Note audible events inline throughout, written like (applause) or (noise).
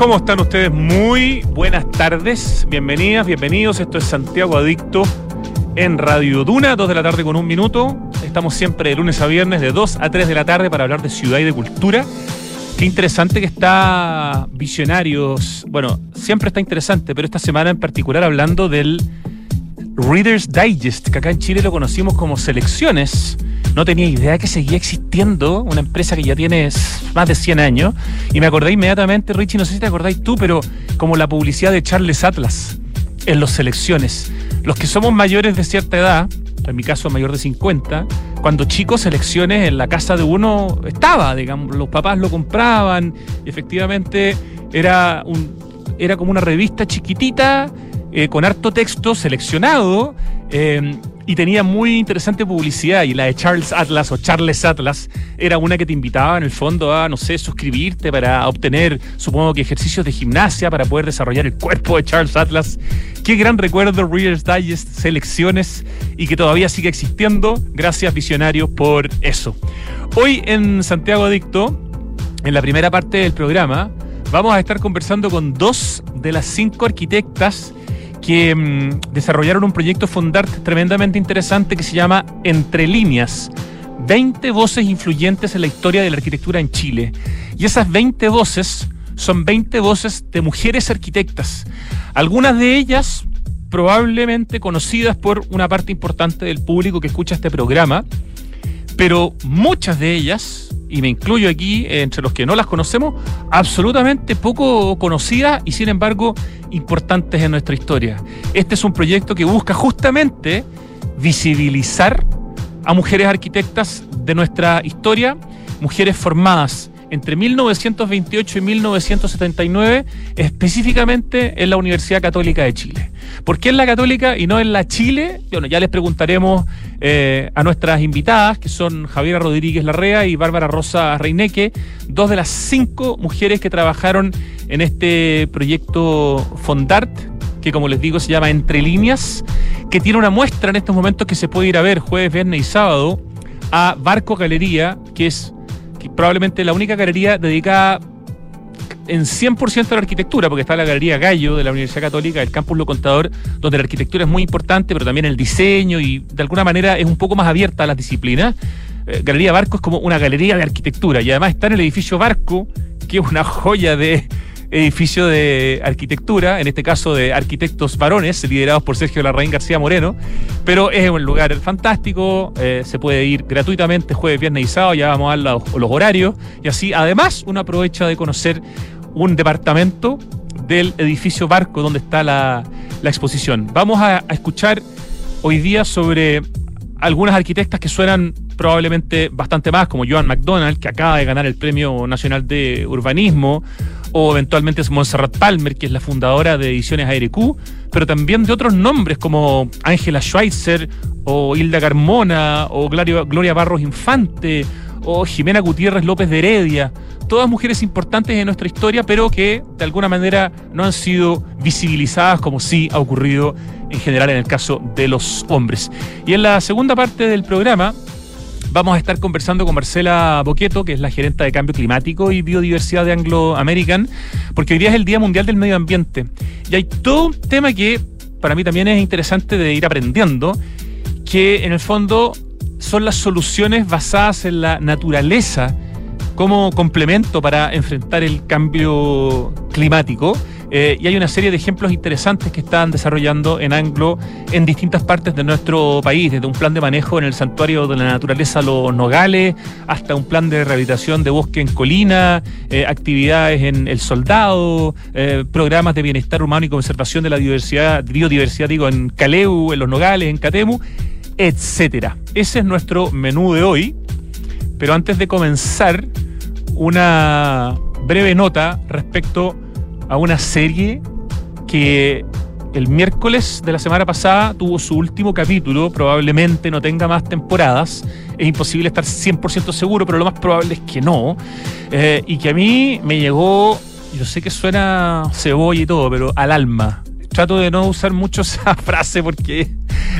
¿Cómo están ustedes? Muy buenas tardes, bienvenidas, bienvenidos. Esto es Santiago Adicto en Radio Duna, 2 de la tarde con un minuto. Estamos siempre de lunes a viernes de 2 a 3 de la tarde para hablar de ciudad y de cultura. Qué interesante que está Visionarios. Bueno, siempre está interesante, pero esta semana en particular hablando del Reader's Digest, que acá en Chile lo conocimos como Selecciones. No tenía idea que seguía existiendo una empresa que ya tiene más de 100 años. Y me acordé inmediatamente, Richie, no sé si te acordáis tú, pero como la publicidad de Charles Atlas en los Selecciones. Los que somos mayores de cierta edad, en mi caso mayor de 50, cuando chicos Selecciones en la casa de uno estaba, digamos, los papás lo compraban, y efectivamente era, un, era como una revista chiquitita eh, con harto texto seleccionado eh, y tenía muy interesante publicidad. Y la de Charles Atlas o Charles Atlas era una que te invitaba en el fondo a, no sé, suscribirte para obtener, supongo que ejercicios de gimnasia para poder desarrollar el cuerpo de Charles Atlas. Qué gran recuerdo, Reader's Digest, selecciones y que todavía sigue existiendo. Gracias, visionarios, por eso. Hoy en Santiago Adicto, en la primera parte del programa, vamos a estar conversando con dos de las cinco arquitectas que mm, desarrollaron un proyecto Fondart tremendamente interesante que se llama Entre líneas. 20 voces influyentes en la historia de la arquitectura en Chile. Y esas 20 voces son 20 voces de mujeres arquitectas. Algunas de ellas probablemente conocidas por una parte importante del público que escucha este programa, pero muchas de ellas y me incluyo aquí entre los que no las conocemos, absolutamente poco conocidas y sin embargo importantes en nuestra historia. Este es un proyecto que busca justamente visibilizar a mujeres arquitectas de nuestra historia, mujeres formadas entre 1928 y 1979, específicamente en la Universidad Católica de Chile. ¿Por qué en la Católica y no en la Chile? Bueno, ya les preguntaremos eh, a nuestras invitadas, que son Javiera Rodríguez Larrea y Bárbara Rosa Reineque, dos de las cinco mujeres que trabajaron en este proyecto Fondart, que como les digo se llama Entre Líneas, que tiene una muestra en estos momentos que se puede ir a ver jueves, viernes y sábado a Barco Galería, que es probablemente la única galería dedicada en 100% a la arquitectura, porque está la Galería Gallo de la Universidad Católica, el Campus Lo Contador, donde la arquitectura es muy importante, pero también el diseño y de alguna manera es un poco más abierta a las disciplinas. Eh, galería Barco es como una galería de arquitectura y además está en el edificio Barco, que es una joya de, edificio de arquitectura, en este caso de arquitectos varones, liderados por Sergio Larraín García Moreno, pero es un lugar fantástico, eh, se puede ir gratuitamente jueves, viernes y sábado, ya vamos a dar los, horarios, y así además uno aprovecha de conocer un departamento del edificio Barco donde está la, la exposición. Vamos a escuchar hoy día sobre algunas arquitectas que suenan probablemente bastante más, como Joan McDonald, que acaba de ganar el Premio Nacional de Urbanismo, o eventualmente es Montserrat Palmer, que es la fundadora de Ediciones ARQ, pero también de otros nombres como Ángela Schweitzer, o Hilda Carmona, o Gloria, Gloria Barros Infante, o Jimena Gutiérrez López de Heredia. Todas mujeres importantes en nuestra historia, pero que de alguna manera no han sido visibilizadas como sí ha ocurrido en general en el caso de los hombres. Y en la segunda parte del programa Vamos a estar conversando con Marcela Boqueto, que es la gerenta de Cambio Climático y Biodiversidad de Anglo American, porque hoy día es el Día Mundial del Medio Ambiente. Y hay todo un tema que para mí también es interesante de ir aprendiendo, que en el fondo son las soluciones basadas en la naturaleza como complemento para enfrentar el cambio climático. Eh, y hay una serie de ejemplos interesantes que están desarrollando en Anglo en distintas partes de nuestro país, desde un plan de manejo en el santuario de la naturaleza Los Nogales, hasta un plan de rehabilitación de bosque en colina, eh, actividades en El Soldado, eh, programas de bienestar humano y conservación de la diversidad, biodiversidad, digo, en Caleu, en Los Nogales, en Catemu, etcétera. Ese es nuestro menú de hoy. Pero antes de comenzar, una breve nota respecto a una serie que el miércoles de la semana pasada tuvo su último capítulo, probablemente no tenga más temporadas, es imposible estar 100% seguro, pero lo más probable es que no, eh, y que a mí me llegó, yo sé que suena cebolla y todo, pero al alma. Trato de no usar mucho (laughs) esa frase porque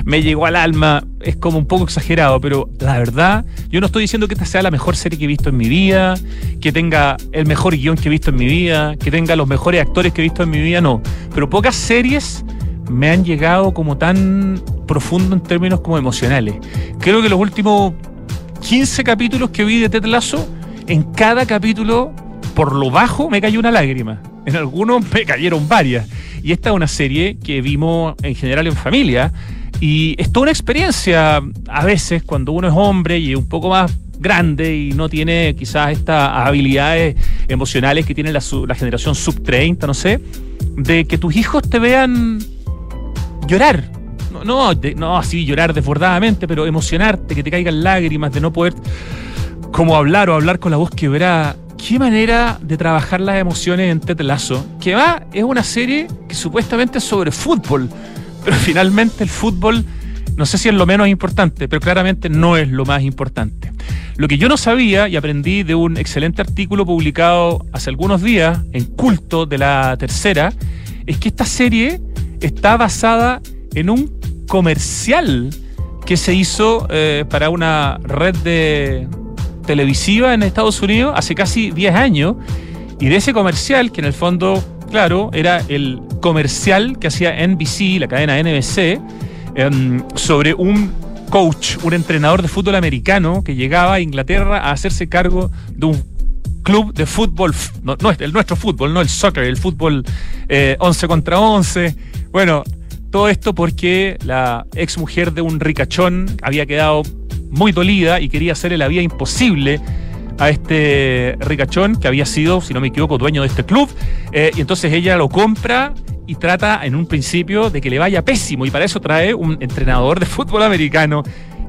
me llegó al alma, es como un poco exagerado, pero la verdad, yo no estoy diciendo que esta sea la mejor serie que he visto en mi vida, que tenga el mejor guion que he visto en mi vida, que tenga los mejores actores que he visto en mi vida, no. Pero pocas series me han llegado como tan profundo en términos como emocionales. Creo que los últimos 15 capítulos que vi de Ted Lasso, en cada capítulo, por lo bajo, me cayó una lágrima. En algunos (laughs) me cayeron varias. Y esta es una serie que vimos en general en familia. Y es toda una experiencia, a veces, cuando uno es hombre y un poco más grande y no tiene quizás estas habilidades emocionales que tiene la, generación sub 30, no sé, de que tus hijos te vean llorar. No, no, no así llorar desbordadamente, pero emocionarte, que te caigan lágrimas, de no poder como hablar o hablar con la voz quebrada. Qué manera de trabajar las emociones en Ted Lasso. Que va, es una serie que supuestamente es sobre fútbol, pero (laughs) finalmente el fútbol, no sé si es lo menos importante, pero claramente no es lo más importante. Lo que yo no sabía y aprendí de un excelente artículo publicado hace algunos días en Culto de la Tercera, es que esta serie está basada en un comercial que se hizo eh, para una red de televisiva en Estados Unidos hace casi 10 años. Y de ese comercial, que en el fondo, claro, era el comercial que hacía NBC, la cadena NBC, em, sobre un coach, un entrenador de fútbol americano que llegaba a Inglaterra a hacerse cargo de un club de fútbol, no, el nuestro fútbol, no el soccer, el fútbol 11 eh, contra 11. Bueno, todo esto porque la ex mujer de un ricachón había quedado muy dolida y quería hacerle la vida imposible a este ricachón que había sido, si no me equivoco, dueño de este club. Eh, y entonces ella lo compra y trata en un principio de que le vaya pésimo. Y para eso trae un entrenador de fútbol americano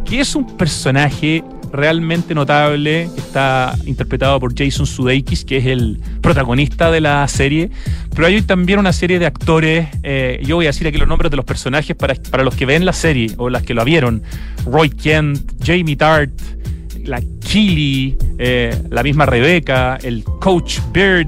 que es un personaje realmente notable. Está interpretado por Jason Sudeikis, que es el protagonista de la serie. Pero hay también una serie de actores. Eh, yo voy a decir aquí los nombres de los personajes para, para los que ven la serie o las que lo vieron. Roy Kent, Jamie Tart, la Killy, eh, la misma Rebecca, el coach Bird.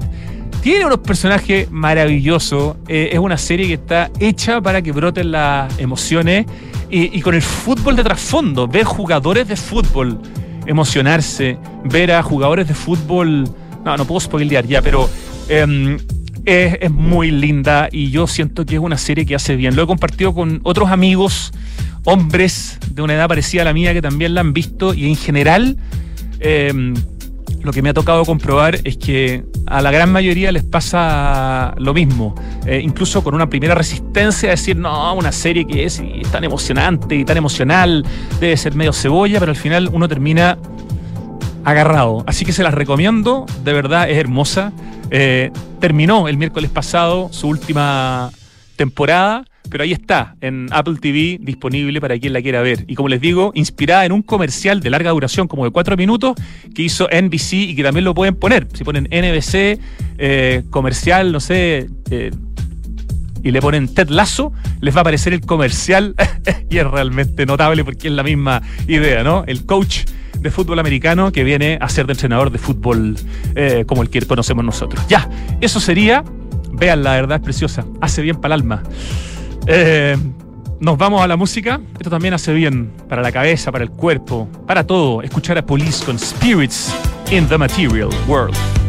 Tiene unos personajes maravillosos. Eh, es una serie que está hecha para que broten las emociones y, con el fútbol de trasfondo, ver jugadores de fútbol emocionarse, ver a jugadores de fútbol, no, no puedo spoilear ya, pero em, es, es, muy linda y yo siento que es una serie que hace bien. Lo he compartido con otros amigos, hombres de una edad parecida a la mía que también la han visto y en general eh, lo que me ha tocado comprobar es que a la gran mayoría les pasa lo mismo, eh, incluso con una primera resistencia a decir, no, una serie que es tan emocionante y tan emocional, debe ser medio cebolla, pero al final uno termina agarrado. Así que se las recomiendo, de verdad es hermosa. Eh, terminó el miércoles pasado su última temporada pero ahí está, en Apple TV, disponible para quien la quiera ver. Y como les digo, inspirada en un comercial de larga duración, como de cuatro minutos, que hizo NBC y que también lo pueden poner. Si ponen NBC, eh, comercial, no sé, eh, y le ponen Ted Lasso, les va a aparecer el comercial (laughs) y es realmente notable porque es la misma idea, ¿no? El coach de fútbol americano que viene a ser de entrenador de fútbol eh, como el que conocemos nosotros. Ya, eso sería. Vean, la verdad es preciosa. Hace bien para el alma. Eh, nos vamos a la música. Esto también hace bien para la cabeza, para el cuerpo, para todo. Escuchar a Police con Spirits in the Material World.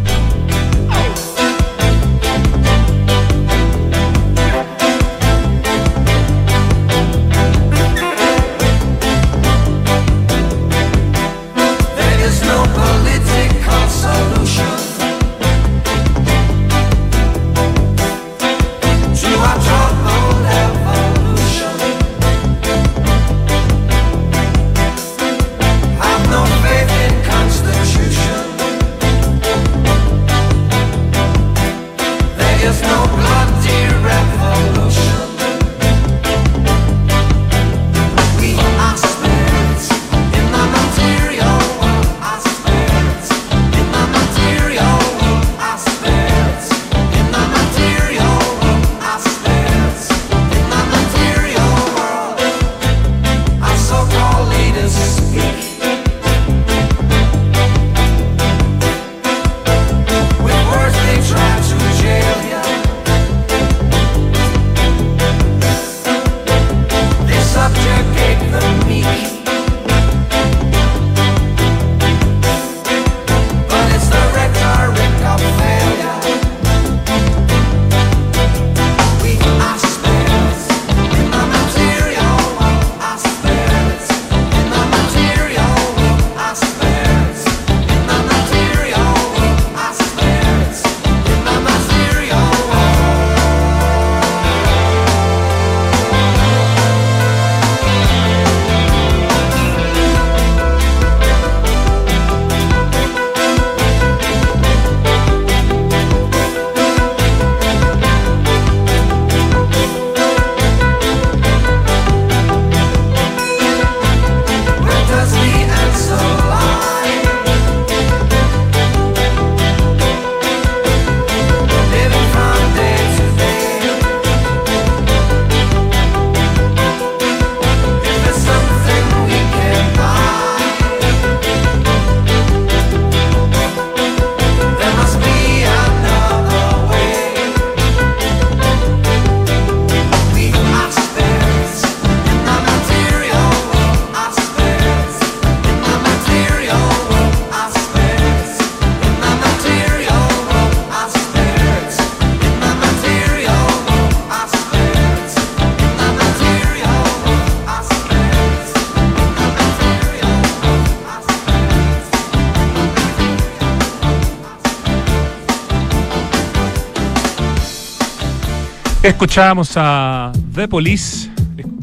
Escuchábamos a The Police,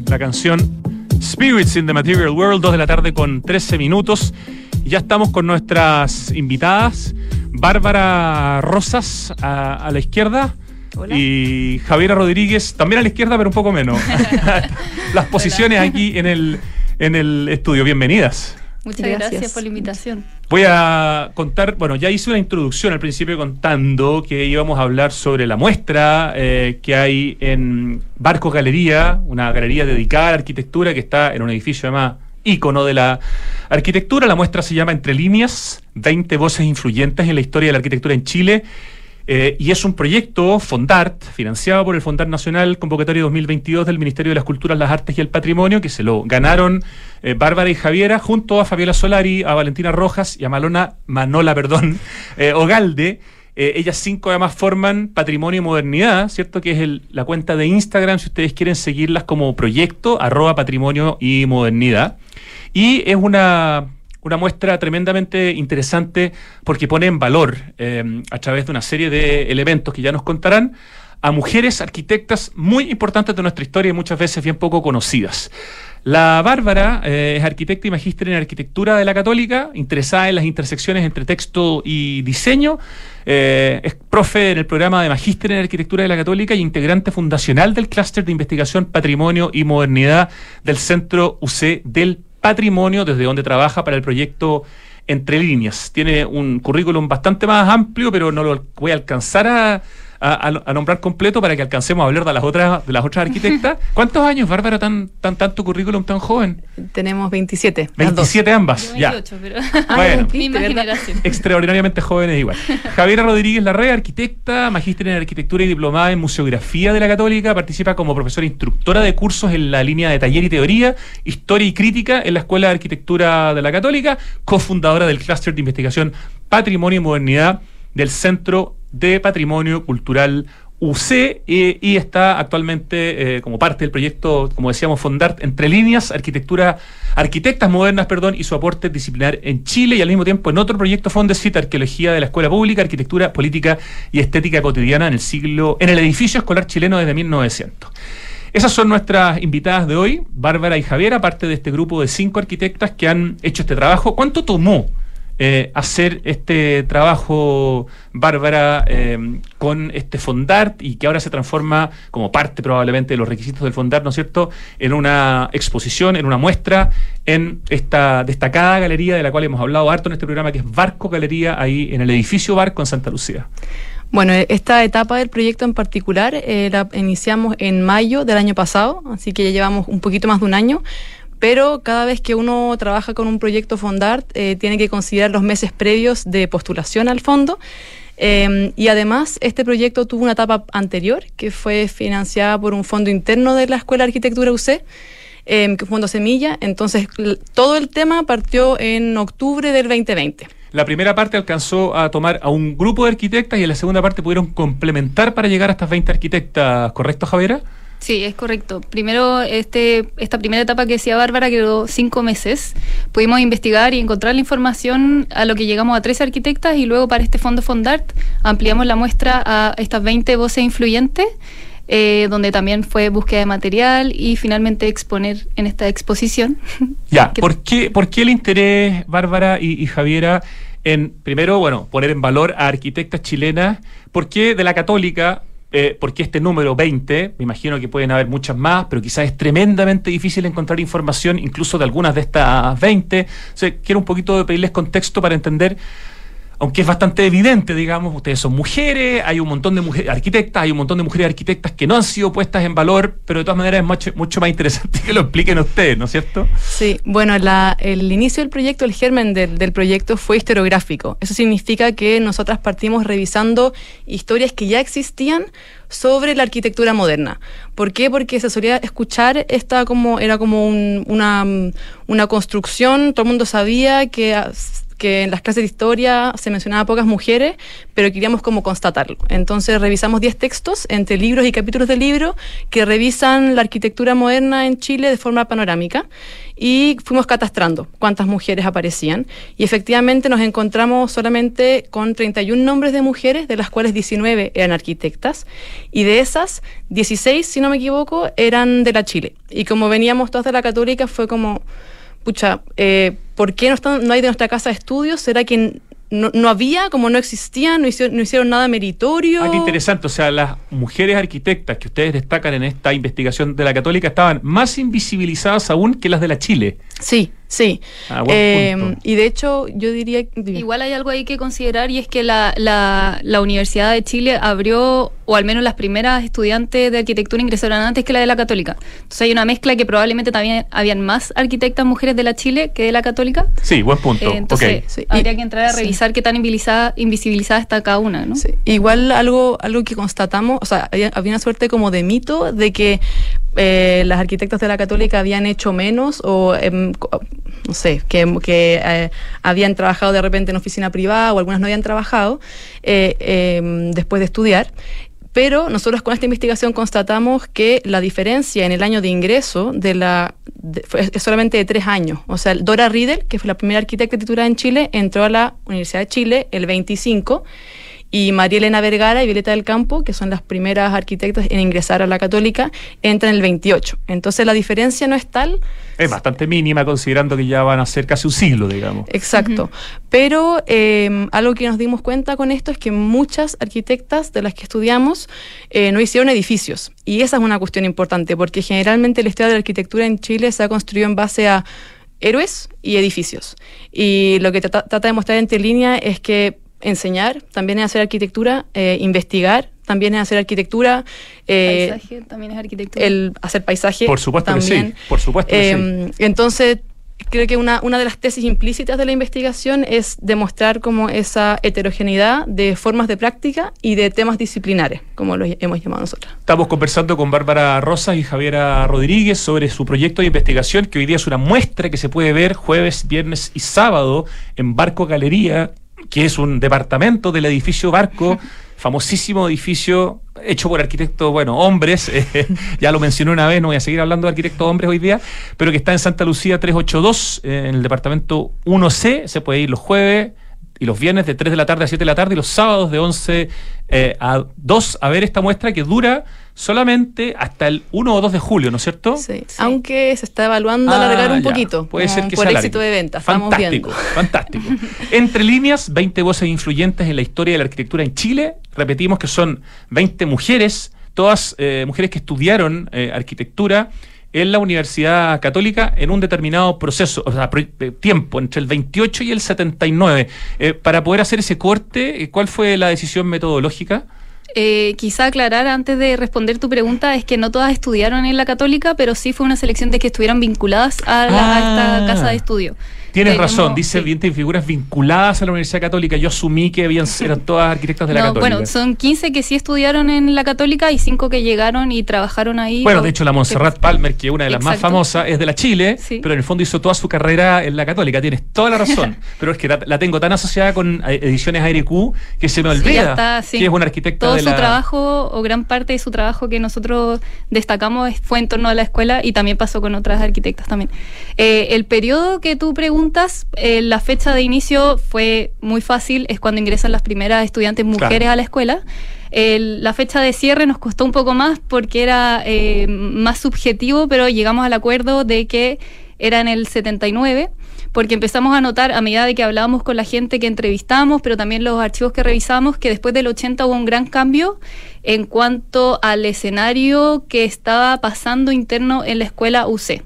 la canción Spirits in the Material World, 2 de la tarde con 13 minutos. Ya estamos con nuestras invitadas. Bárbara Rosas a, la izquierda. Y Javiera Rodríguez también a la izquierda, pero un poco menos. (laughs) (laughs) Las posiciones aquí en el, en el estudio. Bienvenidas. Muchas gracias. por la invitación. Voy a contar, bueno, ya hice una introducción al principio contando que íbamos a hablar sobre la muestra eh, que hay en Barco Galería, una galería dedicada a la arquitectura que está en un edificio además ícono de la arquitectura. La muestra se llama Entre líneas, 20 voces influyentes en la historia de la arquitectura en Chile eh, y es un proyecto Fondart, financiado por el Fondart Nacional, convocatorio 2022 del Ministerio de las Culturas, las Artes y el Patrimonio, que se lo ganaron eh, Bárbara y Javiera, junto a Fabiola Solari, a Valentina Rojas y a Malona, Manola perdón, (laughs) eh, Ogalde. ellas cinco además forman Patrimonio y Modernidad, ¿cierto? Que es la cuenta de Instagram, si ustedes quieren seguirlas como proyecto, arroba Patrimonio y Modernidad. Y es una una muestra tremendamente interesante porque pone en valor, eh, a través de una serie de elementos que ya nos contarán, a mujeres arquitectas muy importantes de nuestra historia y muchas veces bien poco conocidas. La Bárbara eh, es arquitecta y magíster en arquitectura de la Católica, interesada en las intersecciones entre texto y diseño. Eh, es profe en el programa de magíster en arquitectura de la Católica y integrante fundacional del clúster de investigación Patrimonio y Modernidad del Centro UC del patrimonio desde donde trabaja para el proyecto Entre Líneas. Tiene un currículum bastante más amplio, pero no lo voy a alcanzar a, a, nombrar completo para que alcancemos a hablar de las otras, de las otras arquitectas. (laughs) ¿Cuántos años, Bárbara, tan, tan tanto currículum tan joven? Tenemos 27. 27 ambas, ya. pero (laughs) bueno, (laughs) extraordinariamente jóvenes igual. Javiera Rodríguez Larrea, arquitecta, magíster en arquitectura y diplomada en museografía de la Católica, participa como profesora instructora de cursos en la línea de taller y teoría, historia y crítica en la Escuela de Arquitectura de la Católica, cofundadora del clúster de investigación Patrimonio y Modernidad del Centro de Patrimonio Cultural UC y está actualmente eh, como parte del proyecto, como decíamos, Fondart Entre Líneas, Arquitectura, Arquitectas Modernas, perdón, y su aporte disciplinar en Chile y al mismo tiempo en otro proyecto Fondesit, Arqueología de la Escuela Pública, Arquitectura, Política y Estética Cotidiana en el siglo, en el edificio escolar chileno desde 1900. Esas son nuestras invitadas de hoy, Bárbara y Javier, aparte de este grupo de cinco arquitectas que han hecho este trabajo. ¿Cuánto tomó eh, hacer este trabajo, Bárbara, eh, con este Fondart y que ahora se transforma como parte probablemente de los requisitos del Fondart, ¿no es cierto?, en una exposición, en una muestra, en esta destacada galería de la cual hemos hablado harto en este programa, que es Barco Galería, ahí en el edificio Barco en Santa Lucía. Bueno, esta etapa del proyecto en particular eh, la iniciamos en mayo del año pasado, así que ya llevamos un poquito más de un año pero cada vez que uno trabaja con un proyecto Fondart eh, tiene que considerar los meses previos de postulación al fondo. Eh, y además, este proyecto tuvo una etapa anterior que fue financiada por un fondo interno de la Escuela de Arquitectura UC, eh, Fondo Semilla. Entonces, todo el tema partió en octubre del 2020. La primera parte alcanzó a tomar a un grupo de arquitectas y en la segunda parte pudieron complementar para llegar a estas 20 arquitectas, ¿correcto, Javiera? Sí, es correcto. Primero, este, esta primera etapa que decía Bárbara quedó cinco meses. Pudimos investigar y encontrar la información a lo que llegamos a tres arquitectas y luego para este fondo Fondart ampliamos la muestra a estas 20 voces influyentes. Eh, donde también fue búsqueda de material y finalmente exponer en esta exposición. (laughs) Ya, ¿por qué, ¿por qué el interés, Bárbara y, y Javiera, en, primero, bueno, poner en valor a arquitectas chilenas? ¿Por qué de la católica eh, porque este número 20, me imagino que pueden haber muchas más, pero quizás es tremendamente difícil encontrar información incluso de algunas de estas 20. quiero un poquito de pedirles contexto para entender aunque es bastante evidente, digamos, ustedes son mujeres, hay un montón de mujeres arquitectas, hay un montón de mujeres arquitectas que no han sido puestas en valor, pero de todas maneras es mucho, más interesante que lo expliquen ustedes, ¿no es cierto? Sí, bueno, el inicio del proyecto, el germen del, proyecto fue historiográfico. Eso significa que nosotras partimos revisando historias que ya existían sobre la arquitectura moderna. ¿Por qué? Porque se solía escuchar esta como era como una, una construcción, todo el mundo sabía que que en las clases de historia se mencionaba pocas mujeres, pero queríamos como constatarlo. Entonces revisamos 10 textos entre libros y capítulos de libro que revisan la arquitectura moderna en Chile de forma panorámica y fuimos catastrando cuántas mujeres aparecían y efectivamente nos encontramos solamente con 31 nombres de mujeres, de las cuales 19 eran arquitectas y de esas 16, si no me equivoco, eran de la Chile. Y como veníamos todas de la católica fue como, pucha, eh, ¿por qué no, están, no hay de nuestra casa de estudios? ¿Será que no, había, como no existían, no hicieron, no hicieron nada meritorio. Ah, qué interesante. O sea, las mujeres arquitectas que ustedes destacan en esta investigación de la Católica estaban más invisibilizadas aún que las de la Chile. Sí, Sí, ah, eh, y de hecho yo diría... Igual hay algo ahí que considerar y es que la, la, Universidad de Chile abrió, o al menos las primeras estudiantes de arquitectura ingresaron antes que la de la católica. Entonces hay una mezcla que probablemente también habían más arquitectas mujeres de la Chile que de la católica. Sí, buen punto. Eh, entonces habría que entrar a revisar qué tan invisibilizada, invisibilizada está cada una. ¿no? Igual algo, algo que constatamos, o sea, había, había una suerte como de mito de que eh, las arquitectas de la católica habían hecho menos o, em, no sé, que, eh, habían trabajado de repente en oficina privada o algunas no habían trabajado eh, em, después de estudiar. Pero nosotros con esta investigación constatamos que la diferencia en el año de ingreso de la es solamente de tres años. O sea, Dora Riedel, que fue la primera arquitecta titulada en Chile, entró a la Universidad de Chile el 25 y María Elena Vergara y Violeta del Campo, que son las primeras arquitectas en ingresar a la católica, entran en el 28. Entonces la diferencia no es tal. Es bastante mínima considerando que ya van a ser casi un siglo, digamos. Exacto. Pero em, algo que nos dimos cuenta con esto es que muchas arquitectas de las que estudiamos eh, no hicieron edificios. Y esa es una cuestión importante, porque generalmente la historia de la arquitectura en Chile se ha construido en base a héroes y edificios. Y lo que trata de mostrar entre línea es que enseñar, también es hacer arquitectura, eh, investigar, también es hacer arquitectura. Eh, paisaje también es arquitectura. El hacer paisaje. Por supuesto también. que sí. Por supuesto que eh, Entonces, creo que una, una de las tesis implícitas de la investigación es demostrar como esa heterogeneidad de formas de práctica y de temas disciplinares, como lo hemos llamado nosotros. Estamos conversando con Bárbara Rosas y Javiera Rodríguez sobre su proyecto de investigación, que hoy día es una muestra que se puede ver jueves, viernes y sábado en Barco Galería que es un departamento del edificio Barco, (laughs) famosísimo edificio hecho por arquitectos, bueno, hombres, eh, (laughs) ya lo mencioné una vez, no voy a seguir hablando de arquitectos hombres hoy día, pero que está en Santa Lucía 382, eh, en el departamento 1C, se puede ir los jueves y los viernes de 3 de la tarde a 7 de la tarde y los sábados de 11 eh, a 2 a ver esta muestra que dura solamente hasta el 1 o 2 de julio, ¿no es cierto? Sí, aunque se está evaluando ah, alargar un poquito. Puede ser que por éxito de ventas. Fantástico, fantástico. (laughs) Entre líneas, 20 voces influyentes en la historia de la arquitectura en Chile. Repetimos que son 20 mujeres, todas eh, mujeres que estudiaron eh, arquitectura en la Universidad Católica en un determinado proceso, o sea, eh, tiempo, entre el 28 y el 79. para poder hacer ese corte, ¿cuál fue la decisión metodológica? Eh, quizá aclarar antes de responder tu pregunta es que no todas estudiaron en la católica, pero sí fue una selección de que estuvieran vinculadas a, esta ah. casa de estudio. Tienes razón, dice sí. figuras vinculadas a la Universidad Católica. Yo asumí que habían, eran todas arquitectas de la Católica. Bueno, son 15 que sí estudiaron en la Católica y 5 que llegaron y trabajaron ahí. Bueno, de hecho, la Montserrat Palmer, que es una de las más famosas, es de la Chile, pero en el fondo hizo toda su carrera en la Católica. Tienes toda la razón. (laughs) pero es que la, tengo tan asociada con eh, ediciones ARQ que se me olvida que es una arquitecta de su trabajo, o gran parte de su trabajo que nosotros destacamos fue en torno a la escuela y también pasó con otras arquitectas también. Eh, el periodo que tú preguntas, eh, la fecha de inicio fue muy fácil, es cuando ingresan las primeras estudiantes mujeres a la escuela. la fecha de cierre nos costó un poco más porque era eh, más subjetivo, pero llegamos al acuerdo de que era en el 79 porque empezamos a notar a medida de que hablábamos con la gente que entrevistamos, pero también los archivos que revisamos, que después del 80 hubo un gran cambio en cuanto al escenario que estaba pasando interno en la escuela UC.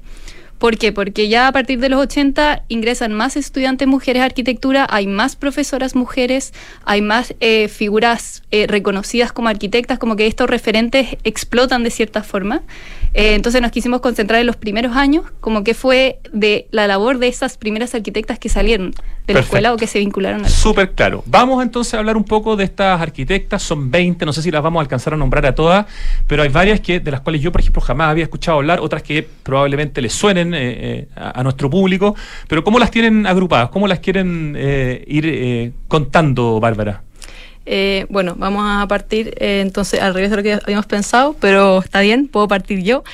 ¿Por qué? Porque ya a partir de los 80 ingresan más estudiantes mujeres de arquitectura, hay más profesoras mujeres, hay más eh, figuras eh, reconocidas como arquitectas, como que estos referentes explotan de cierta forma. Eh, entonces nos quisimos concentrar en los primeros años, como que fue de la labor de esas primeras arquitectas que salieron de la escuela o que se vincularon a Súper claro. Vamos entonces a hablar un poco de estas arquitectas, son 20, no sé si las vamos a alcanzar a nombrar a todas, pero hay varias que de las cuales yo, por ejemplo, jamás había escuchado hablar, otras que probablemente les suenen también a, nuestro público, pero ¿cómo las tienen agrupadas? ¿Cómo las quieren ir contando, Bárbara? bueno, vamos a partir entonces al revés de lo que habíamos pensado, pero está bien, puedo partir yo.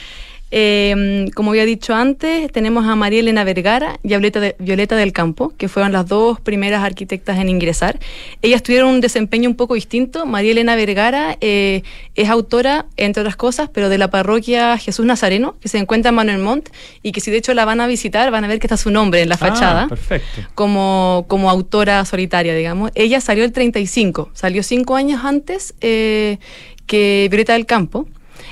Eh, como había dicho antes, tenemos a María Elena Vergara y a Violeta, del Campo, que fueron las dos primeras arquitectas en ingresar. Ellas tuvieron un desempeño un poco distinto. María Elena Vergara eh, es autora, entre otras cosas, pero de la parroquia Jesús Nazareno, que se encuentra en Manuel Montt, y que si de hecho la van a visitar, van a ver que está su nombre en la ah, fachada. perfecto. Como, como autora solitaria, digamos. Ella salió el 35, salió cinco años antes eh, que Violeta del Campo.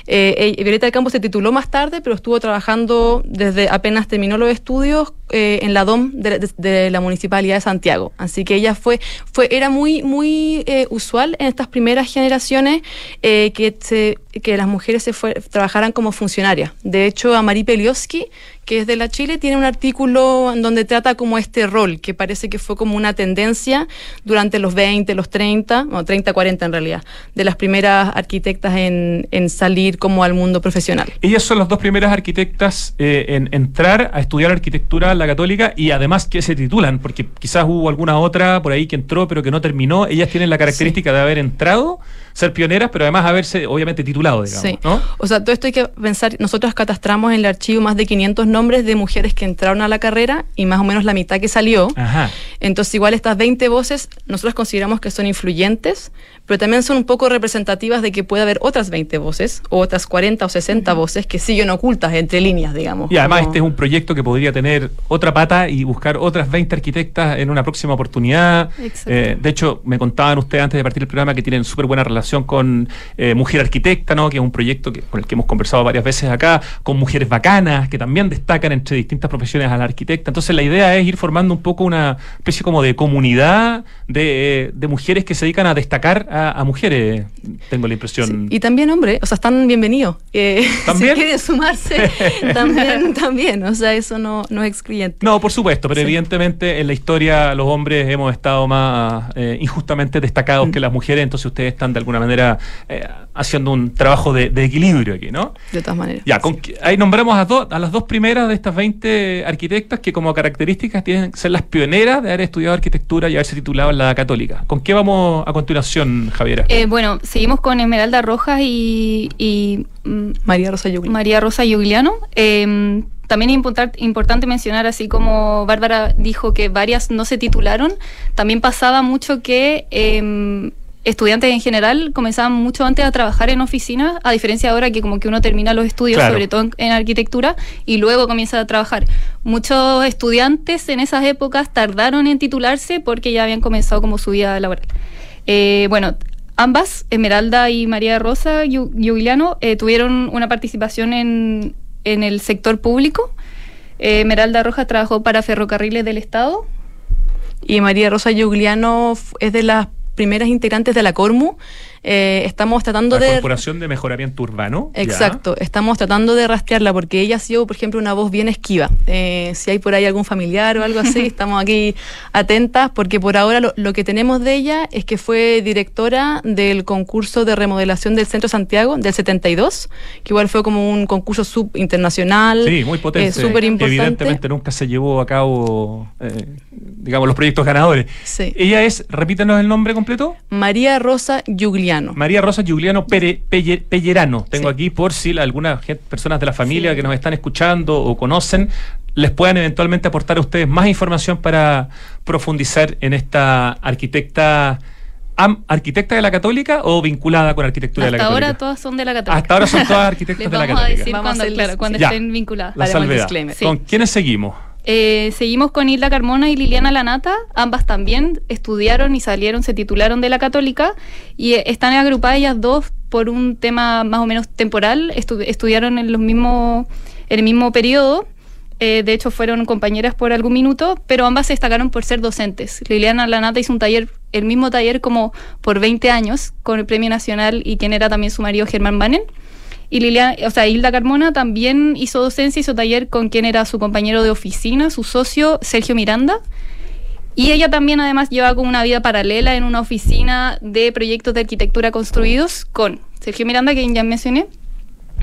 Eh, Violeta del Campo se tituló más tarde, pero estuvo trabajando desde apenas terminó los estudios eh, en la DOM de, la Municipalidad de Santiago. Así que ella fue, fue era muy, muy eh, usual en estas primeras generaciones eh, que, se, que las mujeres se fue, trabajaran como funcionarias. De hecho, a Marie Pelioski, que es de la Chile, tiene un artículo en donde trata como este rol, que parece que fue como una tendencia durante los 20, los 30, o 30, 40 en realidad, de las primeras arquitectas en, en salir como al mundo profesional. Ellas son las dos primeras arquitectas en entrar a estudiar arquitectura la Católica y además que se titulan, porque quizás hubo alguna otra por ahí que entró pero que no terminó. Ellas tienen la característica de haber entrado, ser pioneras, pero además haberse obviamente titulado, digamos. Sí. ¿no? O sea, todo esto hay que pensar, nosotros catastramos en el archivo más de 500 nombres de mujeres que entraron a la carrera y más o menos la mitad que salió. Ajá. Entonces, igual estas 20 voces, nosotros consideramos que son influyentes, pero también son un poco representativas de que puede haber otras 20 voces o otras 40 o 60 voces que siguen ocultas entre líneas, digamos. Y además este es un proyecto que podría tener otra pata y buscar otras 20 arquitectas en una próxima oportunidad. Eh, de hecho, me contaban ustedes antes de partir el programa que tienen súper buena relación con eh, Mujer Arquitecta, ¿no? que es un proyecto que, con el que hemos conversado varias veces acá, con mujeres bacanas, que también destacan entre distintas profesiones a la arquitecta. Entonces la idea es ir formando un poco una especie como de comunidad de, de mujeres que se dedican a destacar a, mujeres, tengo la impresión. Y también hombres, o sea, están bienvenidos. Eh, (laughs) ¿También? Si quieren sumarse, (laughs) también, también, o sea, eso no, no es excluyente. No, por supuesto, pero evidentemente en la historia los hombres hemos estado más eh, injustamente destacados que las mujeres, entonces ustedes están de alguna manera eh, haciendo un trabajo de, equilibrio aquí, ¿no? De todas maneras. Ya, ahí nombramos a, a las dos primeras de estas 20 arquitectas que como características tienen que ser las pioneras de haber estudiado arquitectura y haberse titulado en la católica. ¿Con qué vamos a continuación, Javiera? Eh, bueno, seguimos con Esmeralda Rojas y, mm, María Rosa Yugliano. María Rosa Yugliano. Em, también es importante mencionar, así como Bárbara dijo que varias no se titularon, también pasaba mucho que em, estudiantes en general comenzaban mucho antes a trabajar en oficinas, a diferencia de ahora que como que uno termina los estudios, sobre todo en, arquitectura, y luego comienza a trabajar. Muchos estudiantes en esas épocas tardaron en titularse porque ya habían comenzado como su vida laboral. Eh, bueno, ambas, Esmeralda y María Rosa Yugliano, eh, tuvieron una participación en, en el sector público. Eh, Esmeralda Roja trabajó para Ferrocarriles del Estado. Y María Rosa Yugliano es de las primeras integrantes de la Cormu eh, estamos tratando de... La Corporación de Mejoramiento Urbano. Exacto, estamos tratando de rastrearla porque ella ha sido, por ejemplo, una voz bien esquiva. Eh, si hay por ahí algún familiar o algo así, (laughs) estamos aquí atentas porque por ahora lo, que tenemos de ella es que fue directora del concurso de remodelación del Centro Santiago del 72, que igual fue como un concurso subinternacional. Sí, muy potente. Eh, súper importante. Evidentemente nunca se llevó a cabo, digamos, los proyectos ganadores. Sí. Ella es, repítenos el nombre completo. María Rosa María Rosa Giuliano Pellerano. Tengo aquí por si algunas personas de la familia que nos están escuchando o conocen les puedan eventualmente aportar a ustedes más información para profundizar en esta arquitecta arquitecta de la católica o vinculada con arquitectura de la católica? Hasta ahora todas son de la católica. Hasta ahora son todas arquitectas (laughs) de la católica. Vamos a decir cuando, claro, cuando estén vinculadas. La salvedad. ¿Con quiénes seguimos? Eh, seguimos con Hilda Carmona y Liliana Lanata, ambas también estudiaron y salieron, se titularon de la católica y eh, están agrupadas ellas dos por un tema más o menos temporal, estudiaron en, los mismos, en el mismo periodo, eh, de hecho fueron compañeras por algún minuto, pero ambas se destacaron por ser docentes. Liliana Lanata hizo un taller, el mismo taller como por 20 años con el Premio Nacional y quien era también su marido Germán Banen. Y Liliana, o sea, Hilda Carmona también hizo docencia, hizo taller con quien era su compañero de oficina, su socio Sergio Miranda. Y ella también además lleva como una vida paralela en una oficina de proyectos de arquitectura construidos con Sergio Miranda, que ya mencioné,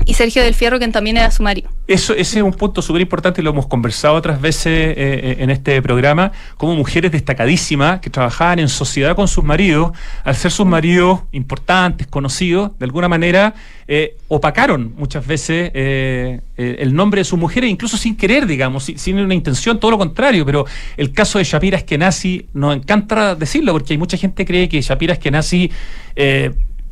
y Sergio del Fierro, quien también era su marido. Eso, ese es un punto súper importante y lo hemos conversado otras veces eh, eh, en este programa, como mujeres destacadísimas que trabajaban en sociedad con sus maridos, al ser sus maridos importantes, conocidos, de alguna manera eh, opacaron muchas veces el nombre de sus mujeres, incluso sin querer, digamos, sin, una intención, todo lo contrario, pero el caso de Shapira Eskenazi nos encanta decirlo, porque hay mucha gente que cree que Shapira Eskenazi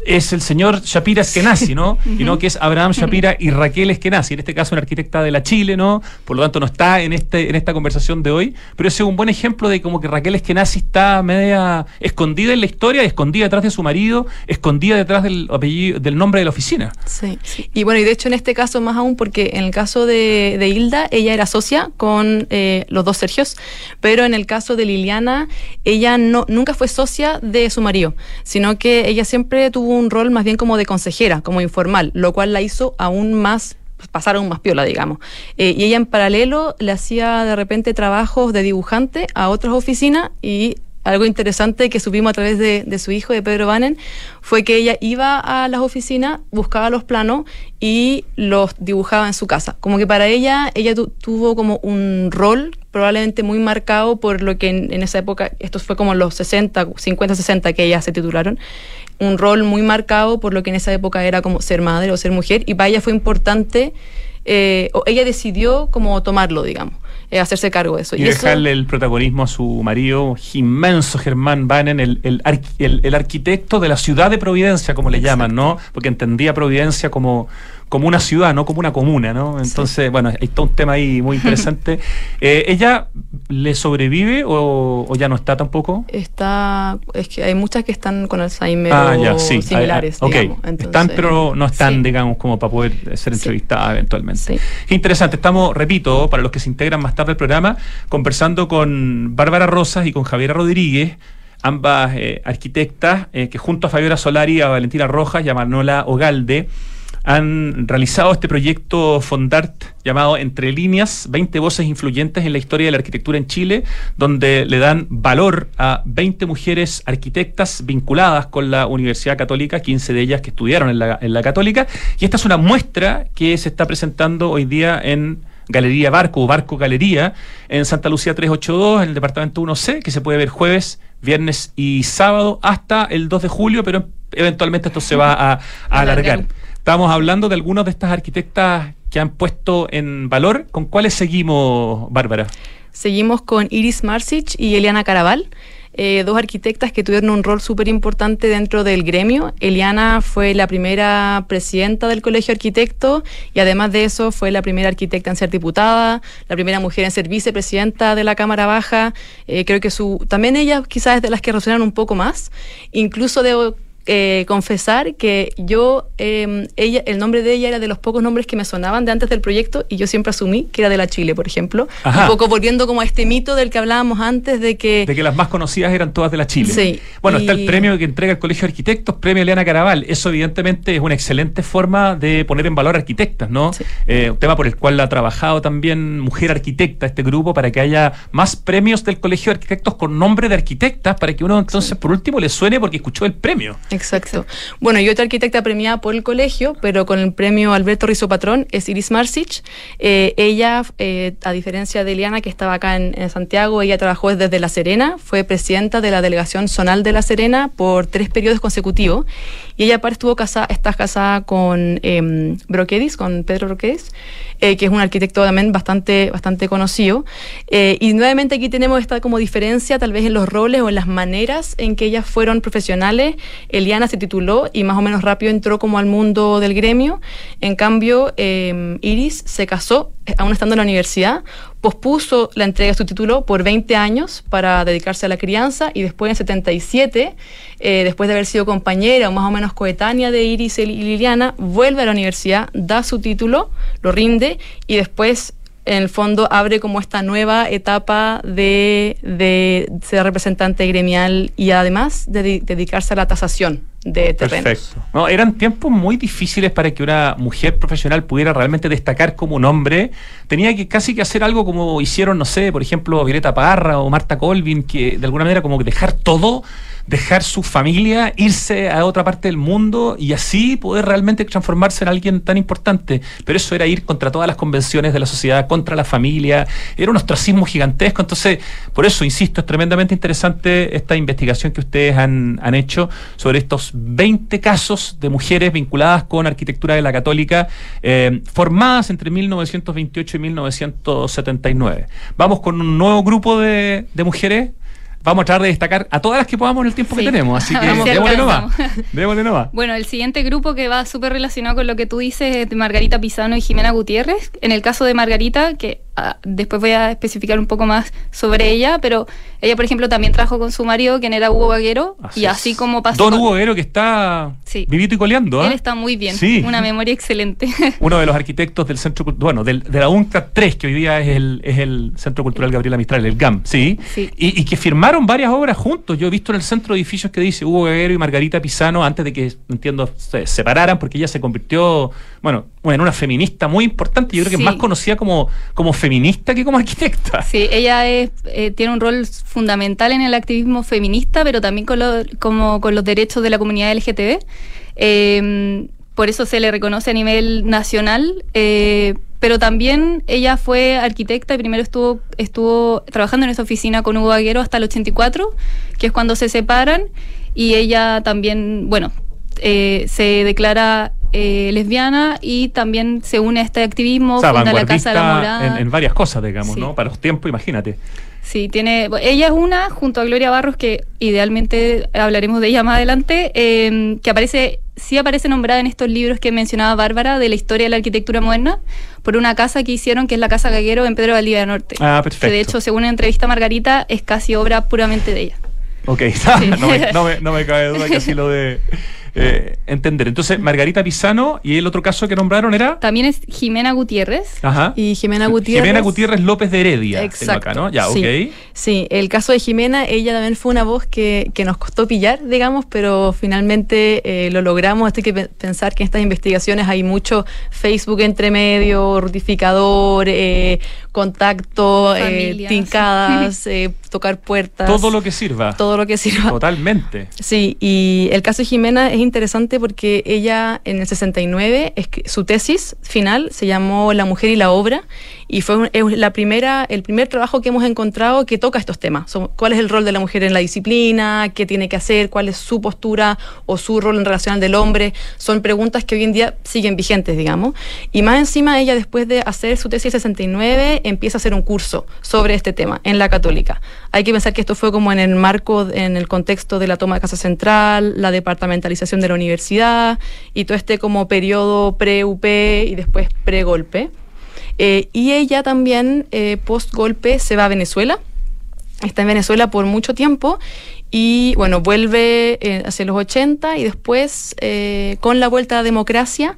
es el señor Shapira Eskenazi, ¿no? (laughs) y no que es Abraham Shapira y Raquel Eskenazi, en este caso una arquitecta de la Chile, ¿no? Por lo tanto no está en este en esta conversación de hoy, pero ese es un buen ejemplo de como que Raquel Eskenazi está media escondida en la historia, escondida detrás de su marido, escondida detrás del apellido del nombre de la oficina. Sí. Y bueno, y de hecho en este caso más aún porque en el caso de, de Hilda, ella era socia con eh, los dos Sergios, pero en el caso de Liliana, ella no nunca fue socia de su marido, sino que ella siempre tuvo un rol más bien como de consejera, como informal, lo cual la hizo aún más pasar aún más piola, digamos. Eh, y ella en paralelo le hacía de repente trabajos de dibujante a otras oficinas y algo interesante que subimos a través de, su hijo, de Pedro Banen, fue que ella iba a las oficinas, buscaba los planos y los dibujaba en su casa. Como que para ella, ella tuvo como un rol probablemente muy marcado por lo que en, en, esa época, esto fue como los 60, 50, 60 que ellas se titularon, un rol muy marcado por lo que en esa época era como ser madre o ser mujer, y para ella fue importante, eh, o ella decidió como tomarlo, digamos. Eh, hacerse cargo de eso. Y, dejarle el protagonismo a su marido, inmenso Germán Banen, el, el, el, arquitecto de la ciudad de Providencia, como le llaman, ¿no? Porque entendía Providencia como como una ciudad, no como una comuna, ¿no? Entonces, bueno, hay todo un tema ahí muy interesante. (laughs) Eh, ¿Ella le sobrevive o, ya no está tampoco? Está, es que hay muchas que están con Alzheimer ah, ya, sí. similares. Ah, están, pero no están, digamos, como para poder ser entrevistadas eventualmente. Qué interesante. Estamos, repito, para los que se integran más tarde al programa, conversando con Bárbara Rosas y con Javiera Rodríguez ambas eh, arquitectas, eh, que junto a Fabiola Solari, a Valentina Rojas y a Manola Ogalde, han realizado este proyecto Fondart llamado Entre líneas, 20 voces influyentes en la historia de la arquitectura en Chile, donde le dan valor a 20 mujeres arquitectas vinculadas con la Universidad Católica, 15 de ellas que estudiaron en la, en la Católica, y esta es una muestra que se está presentando hoy día en Galería Barco o Barco Galería en Santa Lucía 382, en el departamento 1C, que se puede ver jueves, viernes y sábado hasta el 2 de julio, pero eventualmente esto se va a, a alargar. Estamos hablando de algunas de estas arquitectas que han puesto en valor. ¿Con cuáles seguimos, Bárbara? Seguimos con Iris Marsic y Eliana Caraval. Eh, dos arquitectas que tuvieron un rol súper importante dentro del gremio. Eliana fue la primera presidenta del Colegio Arquitecto y además de eso fue la primera arquitecta en ser diputada, la primera mujer en ser vicepresidenta de la Cámara Baja. Eh, creo que su también ella quizás es de las que resuenan un poco más. Incluso debo eh, confesar que yo, em, ella, el nombre de ella era de los pocos nombres que me sonaban de antes del proyecto y yo siempre asumí que era de la Chile, por ejemplo. Un poco volviendo como a este mito del que hablábamos antes de que... De que las más conocidas eran todas de la Chile. Sí. Bueno, está el premio que entrega el Colegio de Arquitectos, premio Eliana Caraval. Eso evidentemente es una excelente forma de poner en valor arquitectas, ¿no? Eh, un tema por el cual ha trabajado también Mujer Arquitecta, este grupo, para que haya más premios del Colegio de Arquitectos con nombre de arquitectas, para que uno entonces por último le suene porque escuchó el premio. Exacto. Bueno, y otra arquitecta premiada por el colegio, pero con el premio Alberto Rizo Patrón, es Iris Marsic. Eh, ella, eh, a diferencia de Eliana, que estaba acá en, Santiago, ella trabajó desde La Serena, fue presidenta de la delegación zonal de La Serena por tres periodos consecutivos. Y ella aparte estuvo casada, está casada con eh, Broquedis, con Pedro Broquedis, eh, que es un arquitecto también bastante, bastante conocido. y nuevamente aquí tenemos esta como diferencia tal vez en los roles o en las maneras en que ellas fueron profesionales. Eliana se tituló y más o menos rápido entró como al mundo del gremio. En cambio, em, Iris se casó, eh, aún estando en la universidad, pospuso la entrega de su título por 20 años para dedicarse a la crianza y después en 77, eh, después de haber sido compañera o más o menos coetánea de Iris y Liliana, vuelve a la universidad, da su título, lo rinde y después en el fondo abre como esta nueva etapa de, ser representante gremial y además de dedicarse a la tasación de terrenos. Perfecto. No, eran tiempos muy difíciles para que una mujer profesional pudiera realmente destacar como un hombre. Tenía que casi que hacer algo como hicieron, no sé, por ejemplo, Violeta Parra o Marta Colvin, que de alguna manera como que dejar todo dejar su familia, irse a otra parte del mundo y así poder realmente transformarse en alguien tan importante. Pero eso era ir contra todas las convenciones de la sociedad, contra la familia, era un ostracismo gigantesco. Entonces, por eso, insisto, es tremendamente interesante esta investigación que ustedes han, hecho sobre estos 20 casos de mujeres vinculadas con arquitectura de la católica, eh, formadas entre 1928 y 1979. Vamos con un nuevo grupo de, de mujeres vamos a tratar de destacar a todas las que podamos en el tiempo que tenemos. Así que (laughs) démosle nomás. démosle nomás. Bueno, el siguiente grupo que va súper relacionado con lo que tú dices es de Margarita Pisano y Jimena Gutiérrez. En el caso de Margarita, que después voy a especificar un poco más sobre ella, pero ella, por ejemplo, también trabajó con su marido, quien era Hugo Vaguero, y así como pasó... Don Hugo Vaguero, que está vivito y coleando. Él ¿ah? está muy bien, una memoria excelente. (laughs) Uno de los arquitectos del Centro bueno, del, de la UNCA 3, que hoy día es el, es el Centro Cultural Gabriela Mistral, el GAM, sí, Y, que firmaron varias obras juntos. Yo he visto en el centro edificios que dice Hugo Vaguero y Margarita Pisano, antes de que, entiendo, se separaran, porque ella se convirtió, bueno, en una feminista muy importante, yo creo que es más conocida como, como feminista que como arquitecta. Sí, ella es, eh, tiene un rol fundamental en el activismo feminista, pero también con, como con los derechos de la comunidad LGTB. Em, por eso se le reconoce a nivel nacional, eh, pero también ella fue arquitecta y primero estuvo, estuvo trabajando en esa oficina con Hugo Aguero hasta el 84, que es cuando se separan, y ella también, bueno, eh, se declara eh, lesbiana y también se une a este activismo, funda la Casa de la Morada. En, varias cosas, digamos, ¿no? Para los tiempos, imagínate. Sí, tiene, ella es una, junto a Gloria Barros, que idealmente hablaremos de ella más adelante, em, que aparece, sí aparece nombrada en estos libros que mencionaba Bárbara de la historia de la arquitectura moderna, por una casa que hicieron, que es la Casa Gaguero en Pedro Valdivia Norte. Ah, perfecto. Que de hecho, según una entrevista a Margarita, es casi obra puramente de ella. Ok, (laughs) no, me, no, me, no me cabe duda que así lo de eh, entender. Entonces, Margarita Pisano y el otro caso que nombraron era. También es Jimena Gutiérrez. Ajá. Y Jimena Gutiérrez. Jimena Gutiérrez López de Heredia. Exacto. ¿no? Ya, sí. Sí, el caso de Jimena, ella también fue una voz que, nos costó pillar, digamos, pero finalmente eh, lo logramos. Hay que pensar que en estas investigaciones hay mucho Facebook entre medio, rutificador, eh, contacto, eh, tincadas, (laughs) eh, tocar puertas. Todo lo que sirva. Todo lo que sirva. Totalmente. Sí, y el caso de Jimena es interesante porque ella en el 69, su tesis final se llamó La mujer y la obra y fue la primera, el primer trabajo que hemos encontrado que toca estos temas. ¿Cuál es el rol de la mujer en la disciplina? ¿Qué tiene que hacer? ¿Cuál es su postura o su rol en relación al del hombre? Son preguntas que hoy en día siguen vigentes, digamos. Y más encima ella, después de hacer su tesis 69, empieza a hacer un curso sobre este tema en la católica. Hay que pensar que esto fue como en el marco, en el contexto de la toma de Casa Central, la departamentalización de la universidad y todo este como periodo pre-UP y después pre-golpe. Eh, y ella también, eh, post golpe, se va a Venezuela. Está en Venezuela por mucho tiempo y bueno, vuelve eh, hacia los 80 y después, con la vuelta a la democracia,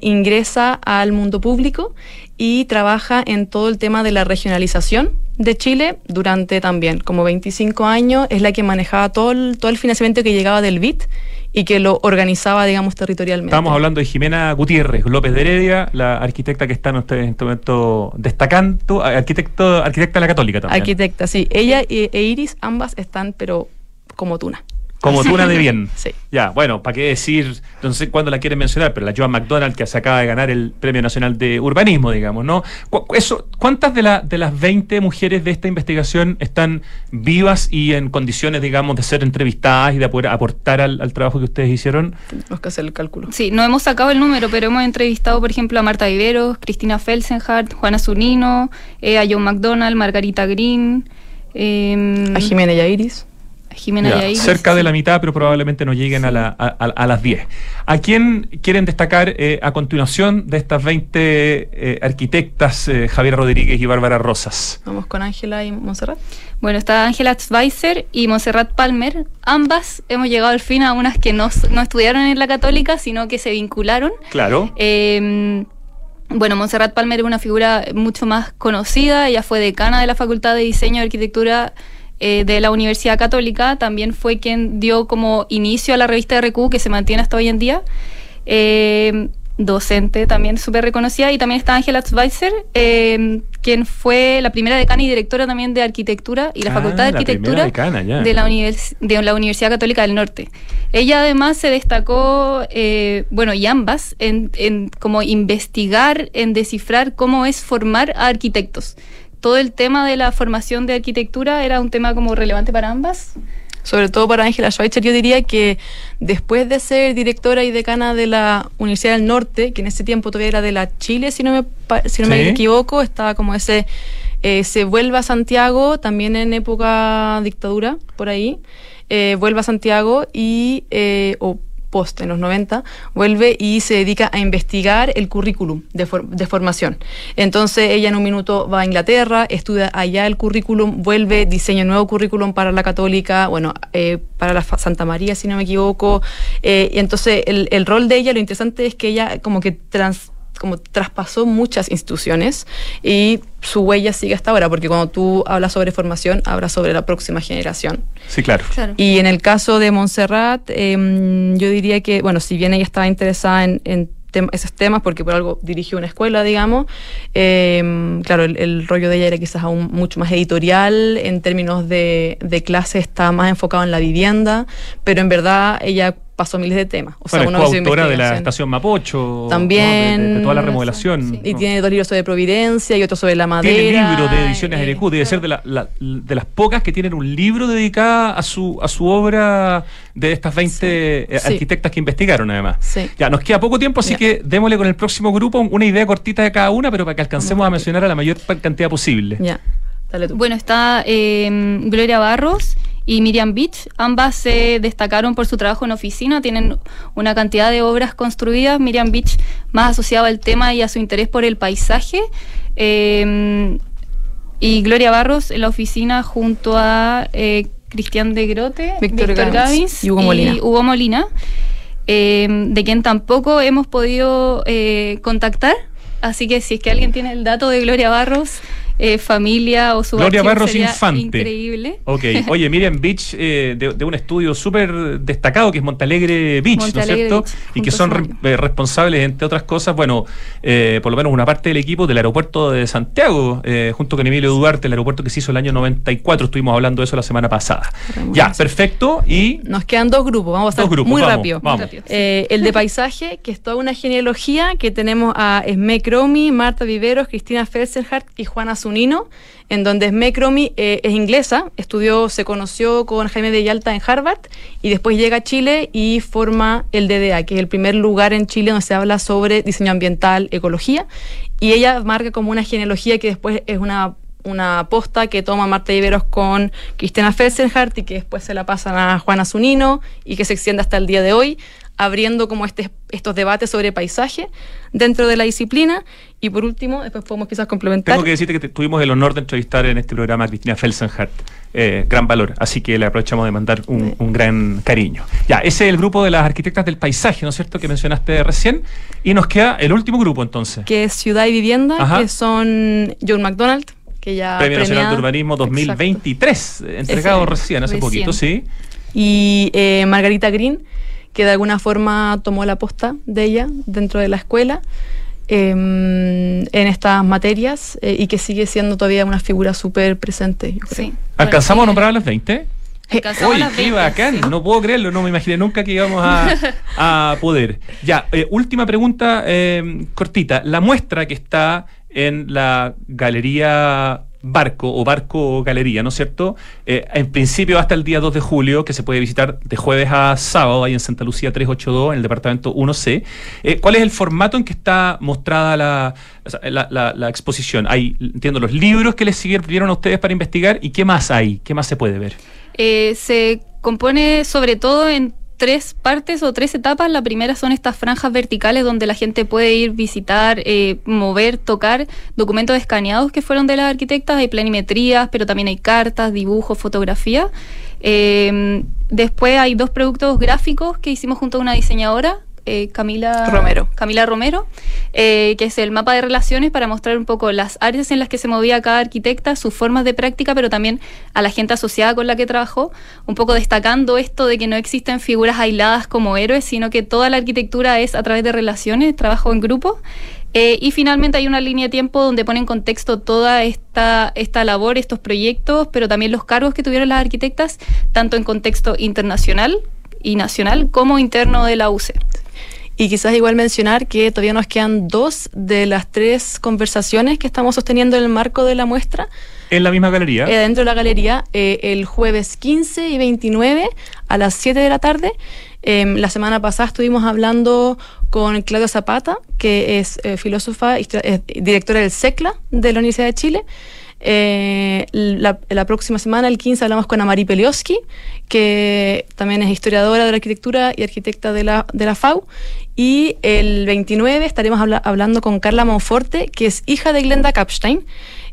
ingresa al mundo público y trabaja en todo el tema de la regionalización de Chile durante también como 25 años. Es la que manejaba todo el, todo el financiamiento que llegaba del BIT y que lo organizaba, digamos, territorialmente. Estamos hablando de Jimena Gutiérrez López de Heredia, la arquitecta que está en este, este momento destacando, arquitecto, arquitecta de la Católica también. Arquitecta, sí. Ella e, e Iris, ambas están, pero como tuna. Como tuna de (laughs) bien. sí. Ya, bueno, ¿para qué decir? No sé cuándo la quieren mencionar, pero la Joan McDonald que se acaba de ganar el Premio Nacional de Urbanismo, digamos, ¿no? Eso, ¿Cuántas de, la, de las 20 mujeres de esta investigación están vivas y en condiciones, digamos, de ser entrevistadas y de poder aportar al, trabajo que ustedes hicieron? Tenemos que hacer el cálculo. Sí, no hemos sacado el número, pero hemos entrevistado, por ejemplo, a Marta Viveros, Cristina Felsenhardt, Juana Zunino, eh, a John McDonald, Margarita Green. Eh, a Jimena Yairis. Jimena Cerca de la mitad, pero probablemente no lleguen a, la, a, las 10. ¿A quién quieren destacar eh, a continuación de estas 20 eh, arquitectas, eh, Javier Rodríguez y Bárbara Rosas? Vamos con Ángela y Monserrat. Bueno, está Ángela Schweizer y Monserrat Palmer. Ambas hemos llegado al fin a unas que no, no estudiaron en la católica, sino que se vincularon. Claro. Em, bueno, Monserrat Palmer es una figura mucho más conocida. Ella fue decana de la Facultad de Diseño y Arquitectura eh, de la Universidad Católica, también fue quien dio como inicio a la revista RQ que se mantiene hasta hoy en día. Eh, docente también súper reconocida, y también está Ángela Schweitzer, eh, quien fue la primera decana y directora también de arquitectura y la Ah, Facultad de la Arquitectura decana, ya. de, la de la Universidad Católica del Norte. Ella además se destacó, eh, bueno, y ambas, en, en como investigar, en descifrar cómo es formar a arquitectos. Todo el tema de la formación de arquitectura era un tema como relevante para ambas. Sobre todo para Ángela Schweitzer, yo diría que después de ser directora y decana de la Universidad del Norte, que en ese tiempo todavía era de la Chile, si no me, si no Sí. me equivoco, estaba como ese, eh, se vuelve a Santiago, también en época dictadura, por ahí, eh, vuelve a Santiago y, eh, o post en los 90, vuelve y se dedica a investigar el currículum de, for- de formación. Entonces ella en un minuto va a Inglaterra, estudia allá el currículum, vuelve, diseña un nuevo currículum para la católica, bueno, eh, para la Santa María, si no me equivoco. Eh, y entonces el, el rol de ella, lo interesante es que ella como que trans como traspasó muchas instituciones y su huella sigue hasta ahora, porque cuando tú hablas sobre formación, hablas sobre la próxima generación. Sí, claro. Claro. Y en el caso de Montserrat, em, yo diría que, bueno, si bien ella estaba interesada en, en tem- esos temas, porque por algo dirigió una escuela, digamos, em, claro, el, el rollo de ella era quizás aún mucho más editorial, en términos de, de clase está más enfocado en la vivienda, pero en verdad ella pasó miles de temas. O bueno, uno es coautora de la estación Mapocho. ¿no? También. De, de- de toda la remodelación. Sí. Y ¿no? tiene dos libros sobre Providencia y otro sobre la madera. Tiene libros de ediciones eh, LQ, debe ser de, la- la- de las pocas que tienen un libro dedicado a su, a su obra de estas 20 eh, Sí. arquitectas que investigaron además. Sí. Ya, nos queda poco tiempo, así Ya. que démosle con el próximo grupo una idea cortita de cada una, pero para que alcancemos a mencionar a la mayor cantidad posible. Ya, dale tú. Bueno, está eh, Gloria Barros y Miriam Beach. Ambas se destacaron por su trabajo en oficina, tienen una cantidad de obras construidas. Miriam Beach más asociado al tema y a su interés por el paisaje. Eh, y Gloria Barros en la oficina junto a eh, Cristian de Grote, Víctor Gavins y Hugo Molina. Hugo Molina, eh, de quien tampoco hemos podido eh, contactar. Así que si es que alguien tiene el dato de Gloria Barros, eh, familia o su Gloria Barros Infante. Increíble. Ok, oye, Miriam Beach, eh, de, de un estudio súper destacado que es Montalegre Beach, Montalegre ¿no es Beach, cierto? Y que son re- eh, responsables, entre otras cosas, bueno, eh, por lo menos una parte del equipo del aeropuerto de Santiago, eh, junto con Emilio Duarte, el aeropuerto que se hizo el año 94, estuvimos hablando de eso la semana pasada. Ya, perfecto, y Nos quedan dos grupos, vamos a pasar dos grupos, muy vamos, rápido. vamos. Eh, el de paisaje, que es toda una genealogía, que tenemos a Esme Cromi, Marta Viveros, Cristina Felsenhardt y Juana Zunino, en donde Esme Cromi eh, es inglesa, estudió, se conoció con Jaime de Yalta en Harvard y después llega a Chile y forma el DDA, que es el primer lugar en Chile donde se habla sobre diseño ambiental, ecología, y ella marca como una genealogía que después es una una posta que toma Marta Viveros con Cristina Felsenhardt y que después se la pasan a Juana Zunino y que se extiende hasta el día de hoy, abriendo como este, estos debates sobre paisaje dentro de la disciplina. Y por último, después podemos quizás complementar. Tengo que decirte que te- tuvimos el honor de entrevistar en este programa a Cristina Felsenhardt. Eh, gran valor, así que le aprovechamos de mandar un, un gran cariño. Ya, ese es el grupo de las arquitectas del paisaje, ¿no es cierto?, que mencionaste recién. Y nos queda el último grupo entonces. que es Ciudad y Vivienda, Ajá. que son John McDonald, que ya Premio Nacional de Urbanismo 2023, eh, entregado Ese, recién, hace recién. poquito, sí. y eh, Margarita Green, que de alguna forma tomó la posta de ella dentro de la escuela eh, en estas materias eh, y que sigue siendo todavía una figura súper presente. yo creo. Sí. ¿Alcanzamos a nombrar a las 20? Alcanzamos Uy, las qué 20, bacán, sí. no puedo creerlo, no me imaginé nunca que íbamos a, (laughs) a poder. Ya, eh, última pregunta eh, cortita. La muestra que está en la Galería Barco o Barco Galería, ¿no es cierto? Eh, en principio hasta el día 2 de julio, que se puede visitar de jueves a sábado, ahí en Santa Lucía 382, en el departamento 1C. Eh, ¿Cuál es el formato en que está mostrada o la- la exposición? Hay, entiendo, los libros que les sirvieron a ustedes para investigar y qué más hay, qué más se puede ver. Eh, se compone sobre todo en tres partes o tres etapas. La primera son estas franjas verticales donde la gente puede ir, visitar, eh, mover, tocar documentos escaneados que fueron de las arquitectas. Hay planimetrías, pero también hay cartas, dibujos, fotografía. Eh, después hay dos productos gráficos que hicimos junto a una diseñadora. Eh, Camila Romero. Camila Romero, eh, que es el mapa de relaciones para mostrar un poco las áreas en las que se movía cada arquitecta, sus formas de práctica, pero también a la gente asociada con la que trabajó, un poco destacando esto de que no existen figuras aisladas como héroes, sino que toda la arquitectura es a través de relaciones, trabajo en grupo. Eh, y finalmente hay una línea de tiempo donde pone en contexto toda esta, esta labor, estos proyectos, pero también los cargos que tuvieron las arquitectas, tanto en contexto internacional y nacional como interno de la UCE. Y quizás igual mencionar que todavía nos quedan dos de las tres conversaciones que estamos sosteniendo en el marco de la muestra. En la misma galería. Eh, dentro de la galería, eh, el jueves 15 y 29 a las 7 de la tarde. Eh, la semana pasada estuvimos hablando con Claudia Zapata, que es eh, filósofa y eh, directora del SECLA de la Universidad de Chile. Eh, la, la, próxima semana, el 15, hablamos con Amari Pelioski, que también es historiadora de la arquitectura y arquitecta de la, de la FAU. Y el 29 estaremos habla hablando con Carla Monforte, que es hija de Glenda Kapstein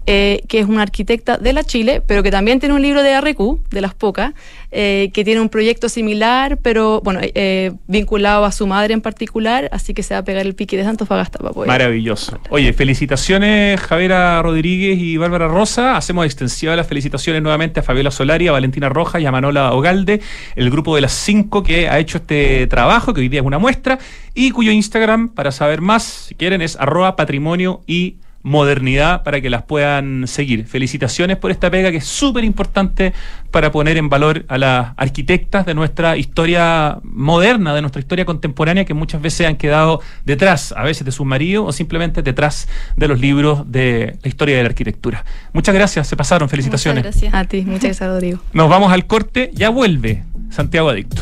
eh, que es una arquitecta de la Chile, pero que también tiene un libro de RQ, de las pocas, eh, que tiene un proyecto similar, pero bueno, eh, vinculado a su madre en particular, así que se va a pegar el pique de Antofagasta para poder. Maravilloso. Oye, felicitaciones Javiera Rodríguez y Bárbara Rosa. Hacemos extensivas las felicitaciones nuevamente a Fabiola Solari, a Valentina Rojas y a Manola Ogalde, el grupo de las cinco que ha hecho este trabajo, que hoy día es una muestra, y cuyo Instagram, para saber más, si quieren, es arroba patrimonio y modernidad para que las puedan seguir. Felicitaciones por esta pega que es súper importante para poner en valor a las arquitectas de nuestra historia moderna, de nuestra historia contemporánea, que muchas veces han quedado detrás, a veces de sus maridos o simplemente detrás de los libros de la historia de la arquitectura. Muchas gracias, se pasaron, felicitaciones. Muchas gracias. A ti, muchas gracias, Rodrigo. Nos vamos al corte, ya vuelve Santiago Adicto.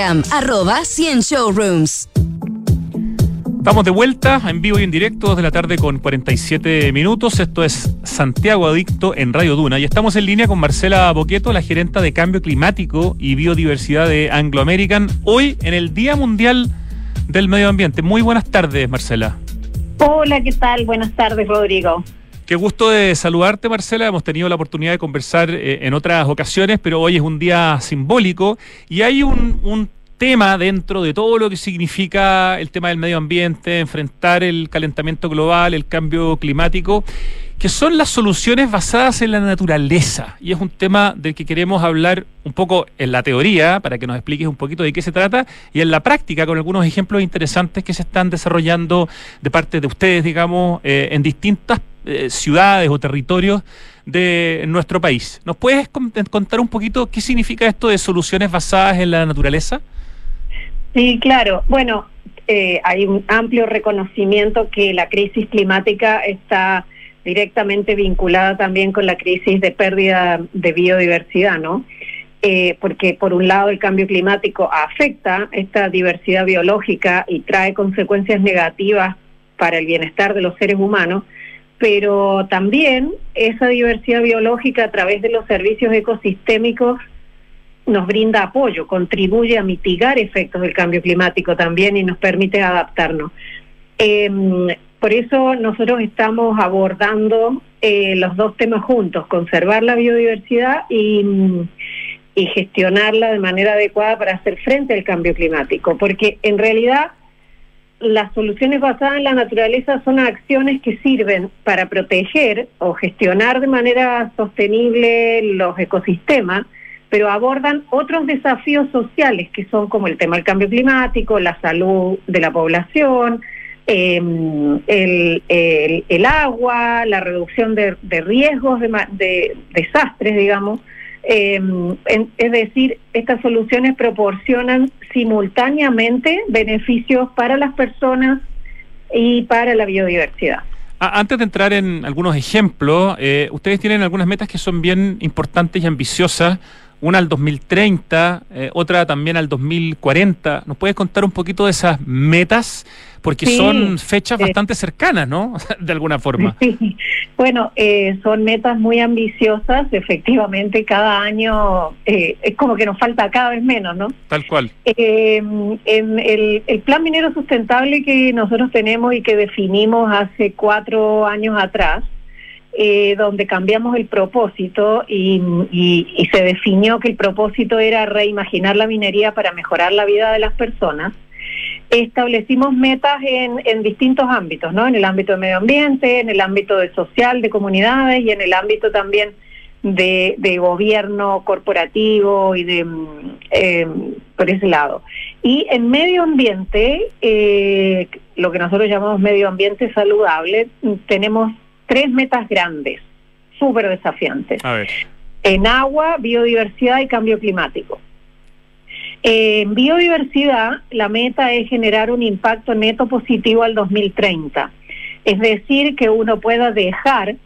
arroba 100 showrooms. Estamos de vuelta en vivo y en directo, 2 de la tarde con 47 minutos. Esto es Santiago Adicto en Radio Duna y estamos en línea con Marcela Boqueto, la gerenta de Cambio Climático y Biodiversidad de Anglo American, hoy en el Día Mundial del Medio Ambiente. Muy buenas tardes, Marcela. Hola, ¿qué tal? Buenas tardes, Rodrigo. Qué gusto de saludarte, Marcela. Hemos tenido la oportunidad de conversar eh, en otras ocasiones, pero hoy es un día simbólico y hay un, un tema dentro de todo lo que significa el tema del medio ambiente, enfrentar el calentamiento global, el cambio climático, que son las soluciones basadas en la naturaleza. Y es un tema del que queremos hablar un poco en la teoría, para que nos expliques un poquito de qué se trata, y en la práctica, con algunos ejemplos interesantes que se están desarrollando de parte de ustedes, digamos, eh, en distintas eh, ciudades o territorios de nuestro país. ¿Nos puedes contar un poquito qué significa esto de soluciones basadas en la naturaleza? Sí, claro. Bueno, eh, hay un amplio reconocimiento que la crisis climática está directamente vinculada también con la crisis de pérdida de biodiversidad, ¿no? Eh, porque por un lado el cambio climático afecta esta diversidad biológica y trae consecuencias negativas para el bienestar de los seres humanos, pero también esa diversidad biológica a través de los servicios ecosistémicos nos brinda apoyo, contribuye a mitigar efectos del cambio climático también y nos permite adaptarnos. Em, por eso nosotros estamos abordando eh, los dos temas juntos, conservar la biodiversidad y, y gestionarla de manera adecuada para hacer frente al cambio climático, porque en realidad las soluciones basadas en la naturaleza son acciones que sirven para proteger o gestionar de manera sostenible los ecosistemas, pero abordan otros desafíos sociales que son como el tema del cambio climático, la salud de la población, em, el, agua, la reducción de, riesgos de desastres, digamos. Em, es decir, estas soluciones proporcionan simultáneamente beneficios para las personas y para la biodiversidad. Ah, antes de entrar en algunos ejemplos, eh, ustedes tienen algunas metas que son bien importantes y ambiciosas una al 2030, eh, otra también al 2040. ¿Nos puedes contar un poquito de esas metas? Porque son fechas bastante cercanas, ¿no? (laughs) de alguna forma. Sí. Bueno, eh, son metas muy ambiciosas. Efectivamente, cada año eh, es como que nos falta cada vez menos, ¿no? Tal cual. en el, el plan minero sustentable que nosotros tenemos y que definimos hace cuatro años atrás, eh, donde cambiamos el propósito y, se definió que el propósito era reimaginar la minería para mejorar la vida de las personas, establecimos metas en, distintos ámbitos, ¿no? En el ámbito de medio ambiente, en el ámbito de social, de comunidades y en el ámbito también de, gobierno corporativo y de eh, por ese lado. Y en medio ambiente, eh, lo que nosotros llamamos medio ambiente saludable, tenemos tres metas grandes, súper desafiantes. En agua, biodiversidad y cambio climático. En biodiversidad, la meta es generar un impacto neto positivo al 2030. Es decir, que uno pueda dejar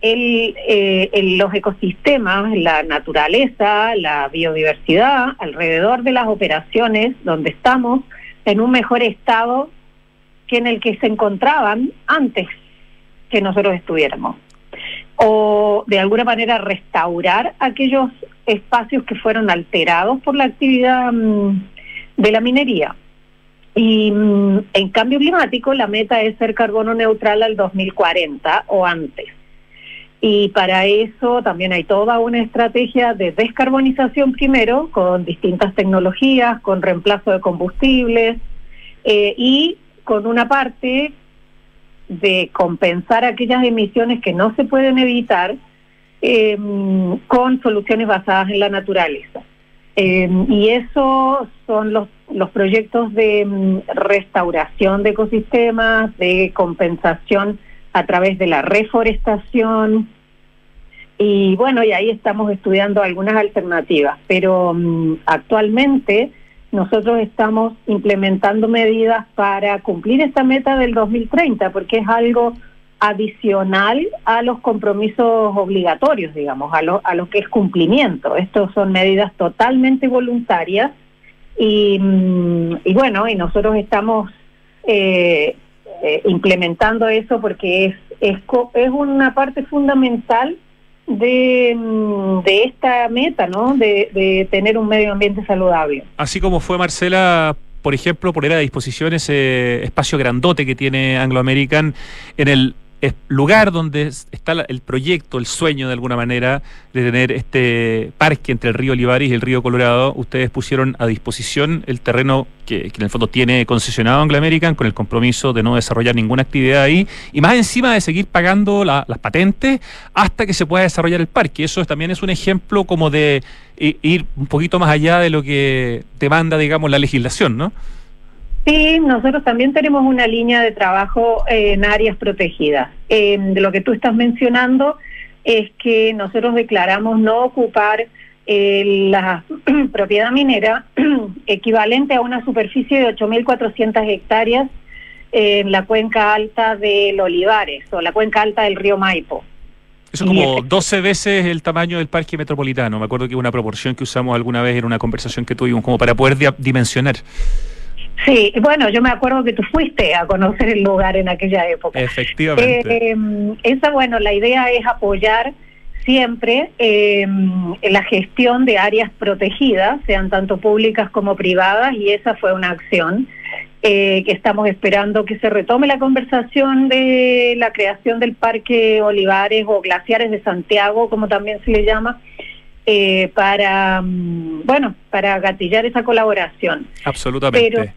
el, eh, el- los ecosistemas, la naturaleza, la biodiversidad alrededor de las operaciones donde estamos en un mejor estado que en el que se encontraban antes que nosotros estuviéramos. O de alguna manera restaurar aquellos espacios que fueron alterados por la actividad mm, de la minería. Y mm, en cambio climático la meta es ser carbono neutral al 2040 o antes. Y para eso también hay toda una estrategia de descarbonización primero, con distintas tecnologías, con reemplazo de combustibles eh, y con una parte de compensar aquellas emisiones que no se pueden evitar eh, con soluciones basadas en la naturaleza. Eh, y eso son los, los proyectos de mm, restauración de ecosistemas, de compensación a través de la reforestación. Y bueno, y ahí estamos estudiando algunas alternativas, pero actualmente nosotros estamos implementando medidas para cumplir esta meta del 2030, porque es algo adicional a los compromisos obligatorios, digamos, a lo, a lo que es cumplimiento. Estos son medidas totalmente voluntarias y, mm, y bueno, y nosotros estamos eh, eh, implementando eso porque es, es, es una parte fundamental de, mm, de esta meta, ¿no? De, de tener un medio ambiente saludable. Así como fue Marcela, por ejemplo, poner a disposición ese espacio grandote que tiene Anglo American en el es- lugar donde es- está el proyecto, el sueño de alguna manera de tener este parque entre el río Olivares y el río Colorado, ustedes pusieron a disposición el terreno que, que en el fondo tiene concesionado Anglo American con el compromiso de no desarrollar ninguna actividad ahí y más encima de seguir pagando la- las patentes hasta que se pueda desarrollar el parque. Eso es- también es un ejemplo como de i- ir un poquito más allá de lo que demanda, digamos, la legislación, ¿no? Sí, nosotros también tenemos una línea de trabajo en áreas protegidas. Eh, de lo que tú estás mencionando es que nosotros declaramos no ocupar eh, la (clears throat) propiedad minera (clears throat) equivalente a una superficie de 8.400 hectáreas en la cuenca alta del Olivares o la cuenca alta del río Maipo. Eso es como 12 veces el tamaño del parque metropolitano. Me acuerdo que una proporción que usamos alguna vez en una conversación que tuvimos, como para poder dimensionar. Sí, bueno, yo me acuerdo que tú fuiste a conocer el lugar en aquella época. Efectivamente. Eh, esa, bueno, la idea es apoyar siempre eh, la gestión de áreas protegidas, sean tanto públicas como privadas, y esa fue una acción eh, que estamos esperando que se retome la conversación de la creación del Parque Olivares o Glaciares de Santiago, como también se le llama, eh, para, mm, bueno, para gatillar esa colaboración. Absolutamente. Pero,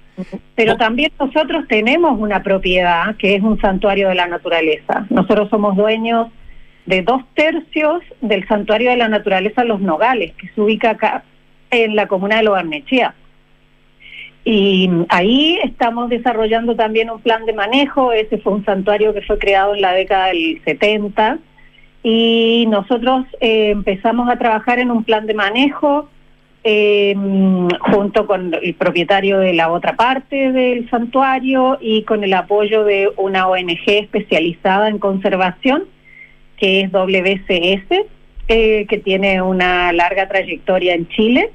pero también nosotros tenemos una propiedad que es un santuario de la naturaleza. Nosotros somos dueños de dos tercios del santuario de la naturaleza Los Nogales, que se ubica acá en la comuna de Lo Barnechea. Y ahí estamos desarrollando también un plan de manejo. Ese fue un santuario que fue creado en la década del 70 y nosotros eh, empezamos a trabajar en un plan de manejo eh, junto con el propietario de la otra parte del santuario y con el apoyo de una ONG especializada en conservación que es WCS, eh, que tiene una larga trayectoria en Chile.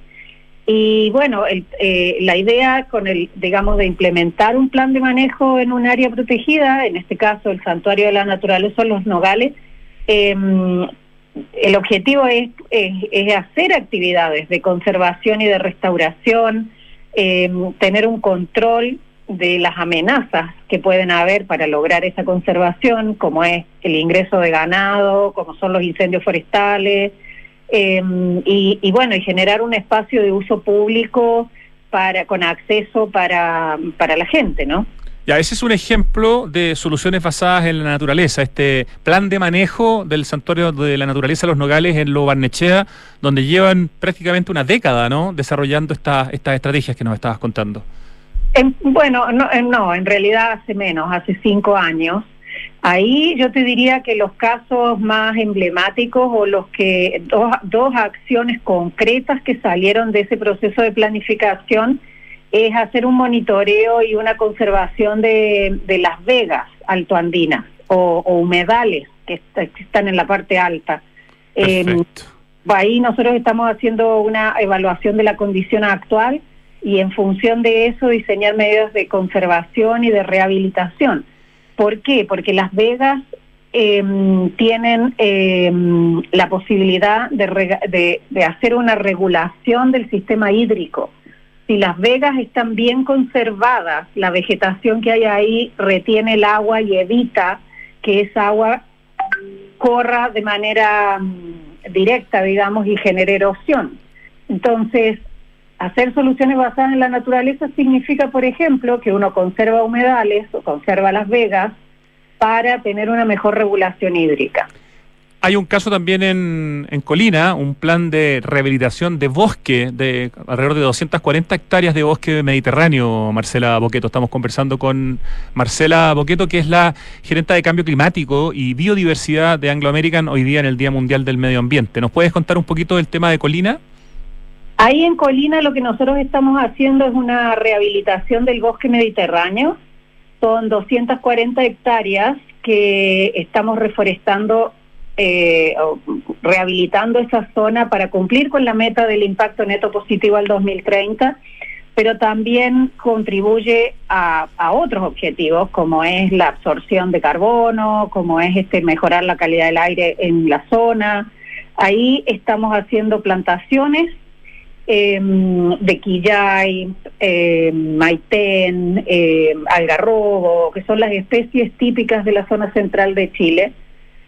Y bueno, eh, la idea con el, digamos, de implementar un plan de manejo en un área protegida, en este caso el Santuario de la Naturaleza Los Nogales, eh, el objetivo es, es, hacer actividades de conservación y de restauración, eh, tener un control de las amenazas que pueden haber para lograr esa conservación, como es el ingreso de ganado, como son los incendios forestales, eh, y, y, bueno, y generar un espacio de uso público para con acceso para, para la gente, ¿no? Ya, ese es un ejemplo de soluciones basadas en la naturaleza, este plan de manejo del santuario de la naturaleza Los Nogales en Lo Barnechea, donde llevan prácticamente una década, ¿no? Desarrollando estas estas estrategias que nos estabas contando. En, bueno, no, no, en realidad hace menos, hace cinco años. Ahí yo te diría que los casos más emblemáticos o los que dos, dos acciones concretas que salieron de ese proceso de planificación es hacer un monitoreo y una conservación de, de las vegas altoandinas o, o humedales que, est- que están en la parte alta. Eh, ahí nosotros estamos haciendo una evaluación de la condición actual y en función de eso diseñar medidas de conservación y de rehabilitación. ¿Por qué? Porque Las Vegas eh, tienen eh, la posibilidad de, rega- de, de hacer una regulación del sistema hídrico. Si Las Vegas están bien conservadas, la vegetación que hay ahí retiene el agua y evita que esa agua corra de manera mm, directa, digamos, y genere erosión. Entonces, hacer soluciones basadas en la naturaleza significa, por ejemplo, que uno conserva humedales o conserva las vegas para tener una mejor regulación hídrica. Hay un caso también en, Colina, un plan de rehabilitación de bosque, de alrededor de 240 hectáreas de bosque mediterráneo, Marcela Boqueto. Estamos conversando con Marcela Boqueto, que es la gerenta de cambio climático y biodiversidad de Anglo American hoy día en el Día Mundial del Medio Ambiente. ¿Nos puedes contar un poquito del tema de Colina? Ahí en Colina lo que nosotros estamos haciendo es una rehabilitación del bosque mediterráneo. Son 240 hectáreas que estamos reforestando, eh, rehabilitando esa zona para cumplir con la meta del impacto neto positivo al 2030, pero también contribuye a, a otros objetivos como es la absorción de carbono, como es este mejorar la calidad del aire en la zona. Ahí estamos haciendo plantaciones eh, de quillay, eh, maitén, eh, algarrobo, que son las especies típicas de la zona central de Chile,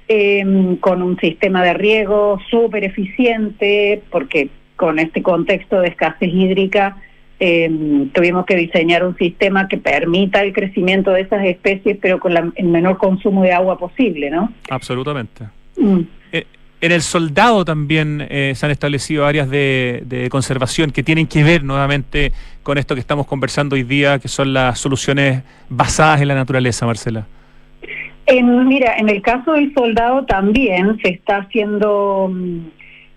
eh, con un sistema de riego súper eficiente, porque con este contexto de escasez hídrica eh, tuvimos que diseñar un sistema que permita el crecimiento de esas especies, pero con la- el menor consumo de agua posible, ¿no? Absolutamente. Mm. Eh, En el soldado también eh, se han establecido áreas de, de conservación que tienen que ver nuevamente con esto que estamos conversando hoy día, que son las soluciones basadas en la naturaleza, Marcela. Mira, en el caso del soldado también se está haciendo mm,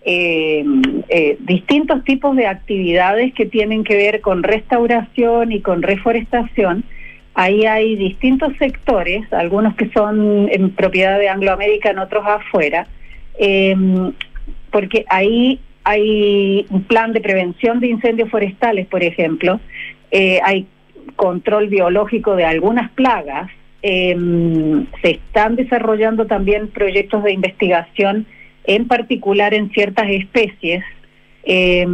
eh, eh, distintos tipos de actividades que tienen que ver con restauración y con reforestación. Ahí hay distintos sectores, algunos que son en propiedad de Anglo American, otros afuera, eh, porque ahí hay un plan de prevención de incendios forestales, por ejemplo, eh, hay control biológico de algunas plagas, eh, se están desarrollando también proyectos de investigación, en particular en ciertas especies, eh,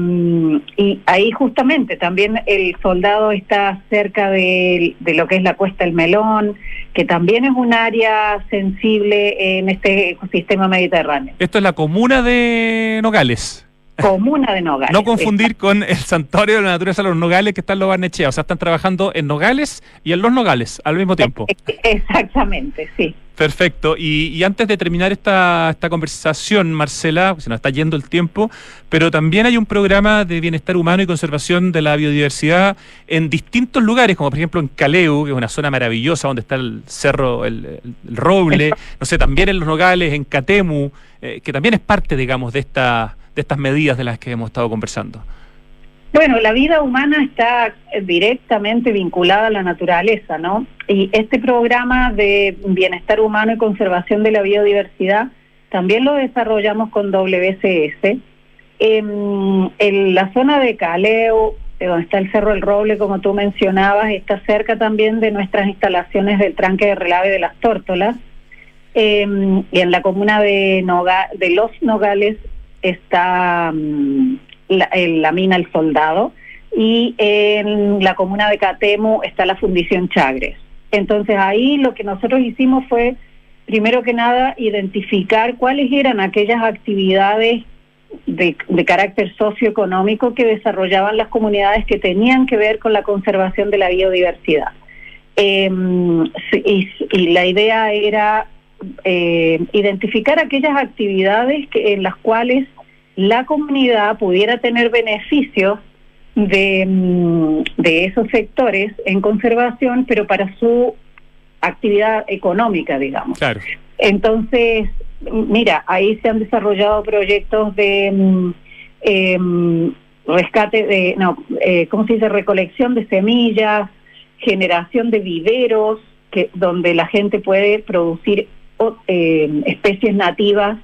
y ahí justamente también el soldado está cerca de, de lo que es la Cuesta del Melón, que también es un área sensible en este ecosistema mediterráneo. Esto es la comuna de Nogales. Comuna de Nogales. No confundir con el santuario de la naturaleza de los Nogales que está en Los Barnechea. O sea, están trabajando en Nogales y en Los Nogales al mismo tiempo. Exactamente, sí. Perfecto. Y, y antes de terminar esta, esta conversación, Marcela, se nos está yendo el tiempo, pero también hay un programa de bienestar humano y conservación de la biodiversidad en distintos lugares, como por ejemplo en Caleu, que es una zona maravillosa donde está el cerro, el roble, no sé, también en Los Nogales, en Catemu, eh, que también es parte, digamos, de, esta, de estas medidas de las que hemos estado conversando. Bueno, la vida humana está directamente vinculada a la naturaleza, ¿no? Y este programa de bienestar humano y conservación de la biodiversidad también lo desarrollamos con WCS. En, la zona de Caleo, donde está el Cerro del Roble, como tú mencionabas, está cerca también de nuestras instalaciones del tranque de relave de las tórtolas. Eh, y en la comuna de Los Nogales está mm, la, mina El Soldado y en la comuna de Catemu está la Fundición Chagres. Entonces ahí lo que nosotros hicimos fue, primero que nada, identificar cuáles eran aquellas actividades de, de carácter socioeconómico que desarrollaban las comunidades que tenían que ver con la conservación de la biodiversidad. Sí, y, y la idea era eh, identificar aquellas actividades que, en las cuales la comunidad pudiera tener beneficios de, mm, de esos sectores en conservación, pero para su actividad económica, digamos. Claro. Entonces, mira, ahí se han desarrollado proyectos de mm, em, rescate de, no, eh, ¿cómo se dice? Recolección de semillas, generación de viveros, que donde la gente puede producir eh, especies nativas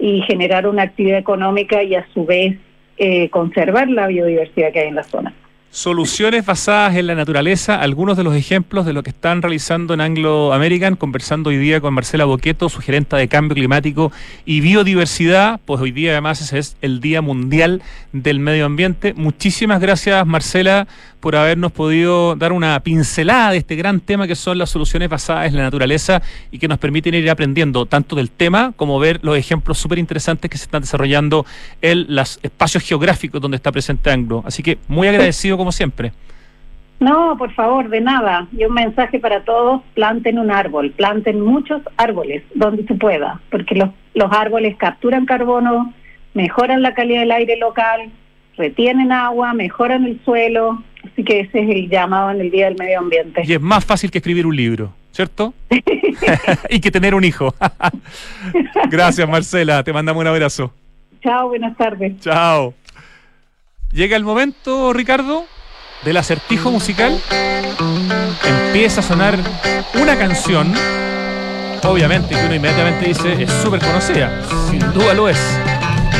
y generar una actividad económica y a su vez eh, conservar la biodiversidad que hay en la zona. Soluciones basadas en la naturaleza, algunos de los ejemplos de lo que están realizando en Anglo American, conversando hoy día con Marcela Boqueto, su gerenta de cambio climático y biodiversidad, pues hoy día además es el Día Mundial del Medio Ambiente. Muchísimas gracias Marcela por habernos podido dar una pincelada de este gran tema que son las soluciones basadas en la naturaleza y que nos permiten ir aprendiendo tanto del tema como ver los ejemplos súper interesantes que se están desarrollando en los espacios geográficos donde está presente Anglo. Así que muy agradecido como siempre. No, por favor, de nada. Y un mensaje para todos, planten un árbol, planten muchos árboles donde se pueda, porque los, los árboles capturan carbono, mejoran la calidad del aire local, retienen agua, mejoran el suelo, así que ese es el llamado en el Día del Medio Ambiente. Y es más fácil que escribir un libro, ¿cierto? (laughs) (laughs) y que tener un hijo. (laughs) Gracias Marcela, te mandamos un abrazo. Chao, buenas tardes. Chao. Llega el momento, Ricardo, del acertijo musical. Empieza a sonar una canción, obviamente, que uno inmediatamente dice es súper conocida. Sin duda lo es.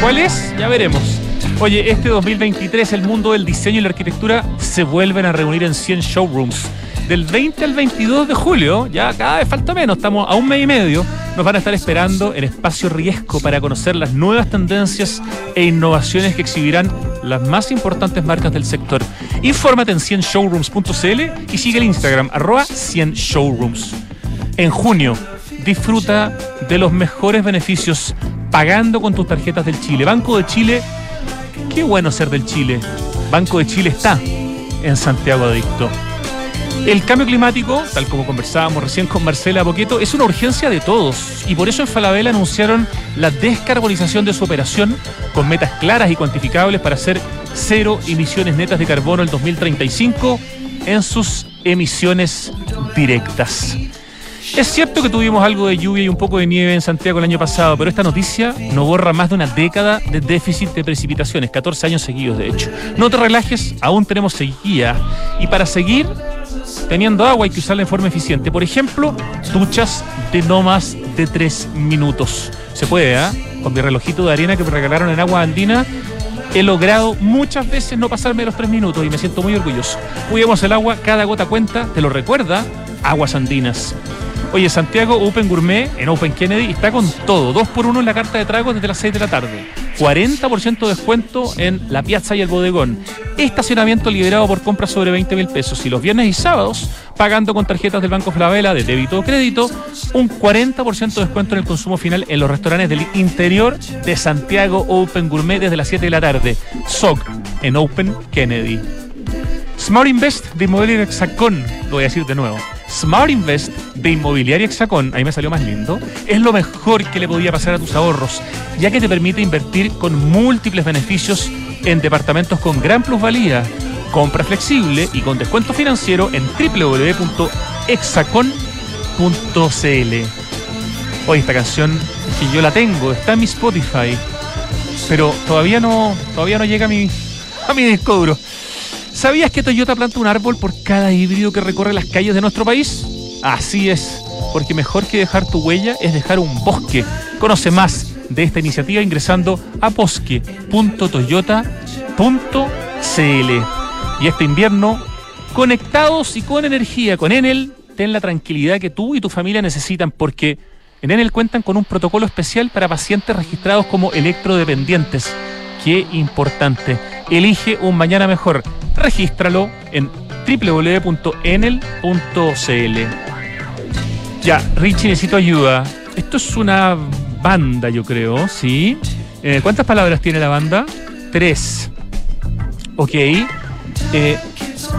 ¿Cuál es? Ya veremos. Oye, este 2023 el mundo del diseño y la arquitectura se vuelven a reunir en 100 showrooms. Del 20 al 22 de julio, ya cada vez falta menos, estamos a un mes y medio, nos van a estar esperando en Espacio Riesgo para conocer las nuevas tendencias e innovaciones que exhibirán las más importantes marcas del sector. Infórmate en 100showrooms.cl y sigue el Instagram, arroba 100showrooms. En junio, disfruta de los mejores beneficios pagando con tus tarjetas del Chile. Banco de Chile, qué bueno ser del Chile. Banco de Chile está en Santiago Adicto. El cambio climático, tal como conversábamos recién con Marcela Boqueto, es una urgencia de todos y por eso en Falabella anunciaron la descarbonización de su operación con metas claras y cuantificables para hacer cero emisiones netas de carbono el 2035 en sus emisiones directas. Es cierto que tuvimos algo de lluvia y un poco de nieve en Santiago el año pasado, pero esta noticia no borra más de una década de déficit de precipitaciones, 14 años seguidos de hecho. No te relajes, aún tenemos sequía y para seguir teniendo agua hay que usarla en forma eficiente. Por ejemplo, duchas de no más de 3 minutos. Se puede, ¿ah? Con mi relojito de arena que me regalaron en agua andina, he logrado muchas veces no pasarme los 3 minutos y me siento muy orgulloso. Cuidemos el agua, cada gota cuenta, te lo recuerda, aguas andinas. Oye, Santiago Open Gourmet en Open Kennedy está con todo. Dos por uno en la carta de tragos desde las 6 de la tarde. 40% de descuento en la piazza y el bodegón. Estacionamiento liberado por compras sobre 20 mil pesos. Y los viernes y sábados, pagando con tarjetas del Banco Flavela de débito o crédito, un 40% de descuento en el consumo final en los restaurantes del interior de Santiago Open Gourmet desde las 7 de la tarde. SOC en Open Kennedy. Smart Invest de Inmobiliaria Hexacón, lo voy a decir de nuevo. Smart Invest de Inmobiliaria Hexacón, ahí me salió más lindo, es lo mejor que le podía pasar a tus ahorros, ya que te permite invertir con múltiples beneficios en departamentos con gran plusvalía, compra flexible y con descuento financiero en www.hexacon.cl. Hoy esta canción que yo la tengo, está en mi Spotify, pero todavía no, todavía no llega a mi, a mi disco duro. ¿Sabías que Toyota planta un árbol por cada híbrido que recorre las calles de nuestro país? Así es, porque mejor que dejar tu huella es dejar un bosque. Conoce más de esta iniciativa ingresando a bosque.toyota.cl. Y este invierno, conectados y con energía con Enel, ten la tranquilidad que tú y tu familia necesitan porque en Enel cuentan con un protocolo especial para pacientes registrados como electrodependientes. Qué importante. Elige un mañana mejor. Regístralo en www.enel.cl. Ya, Richie, necesito ayuda. Esto es una banda, yo creo, ¿sí? Eh, ¿Cuántas palabras tiene la banda? Tres. Ok. Eh,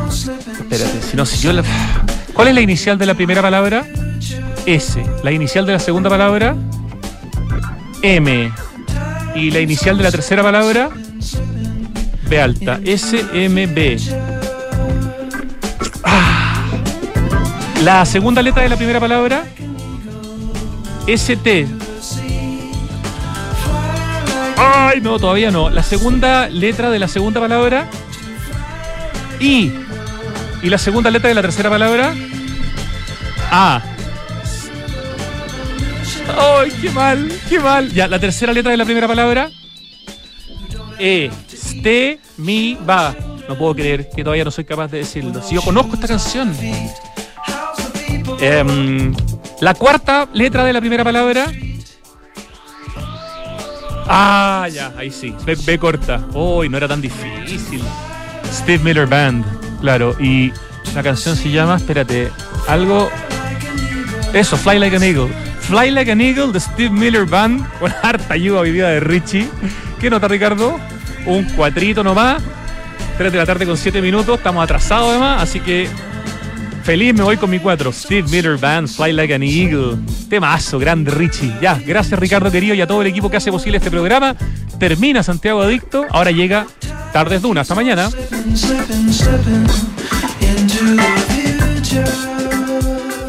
espérate, si no, si yo la... ¿Cuál es la inicial de la primera palabra? S. La inicial de la segunda palabra? M. Y la inicial de la tercera palabra? B alta. S, M, B. Ah. La segunda letra de la primera palabra, ST. Ay, no, todavía no. La segunda letra de la segunda palabra, I. Y la segunda letra de la tercera palabra, A. ¡Ay, qué mal! ¡Qué mal! Ya, la tercera letra de la primera palabra, E. Ste, mi, va. No puedo creer que todavía no soy capaz de decirlo. Si yo conozco esta canción. Em, la cuarta letra de la primera palabra. Ah, ya, ahí sí. B, B corta. Uy, no era tan difícil. Steve Miller Band, claro. Y la canción se llama, espérate, algo. Eso, Fly Like an Eagle. Fly Like an Eagle de Steve Miller Band, con harta ayuda día de Richie. ¿Qué nota, Ricardo? Un cuatrito nomás. 3 de la tarde con 7 minutos. Estamos atrasados además, así que feliz me voy con mi 4. Steve Miller Band, Fly Like an Eagle. Temazo, grande Richie. Ya, gracias Ricardo querido y a todo el equipo que hace posible este programa. Termina Santiago Adicto. Ahora llega Tardes Dunas. Hasta mañana.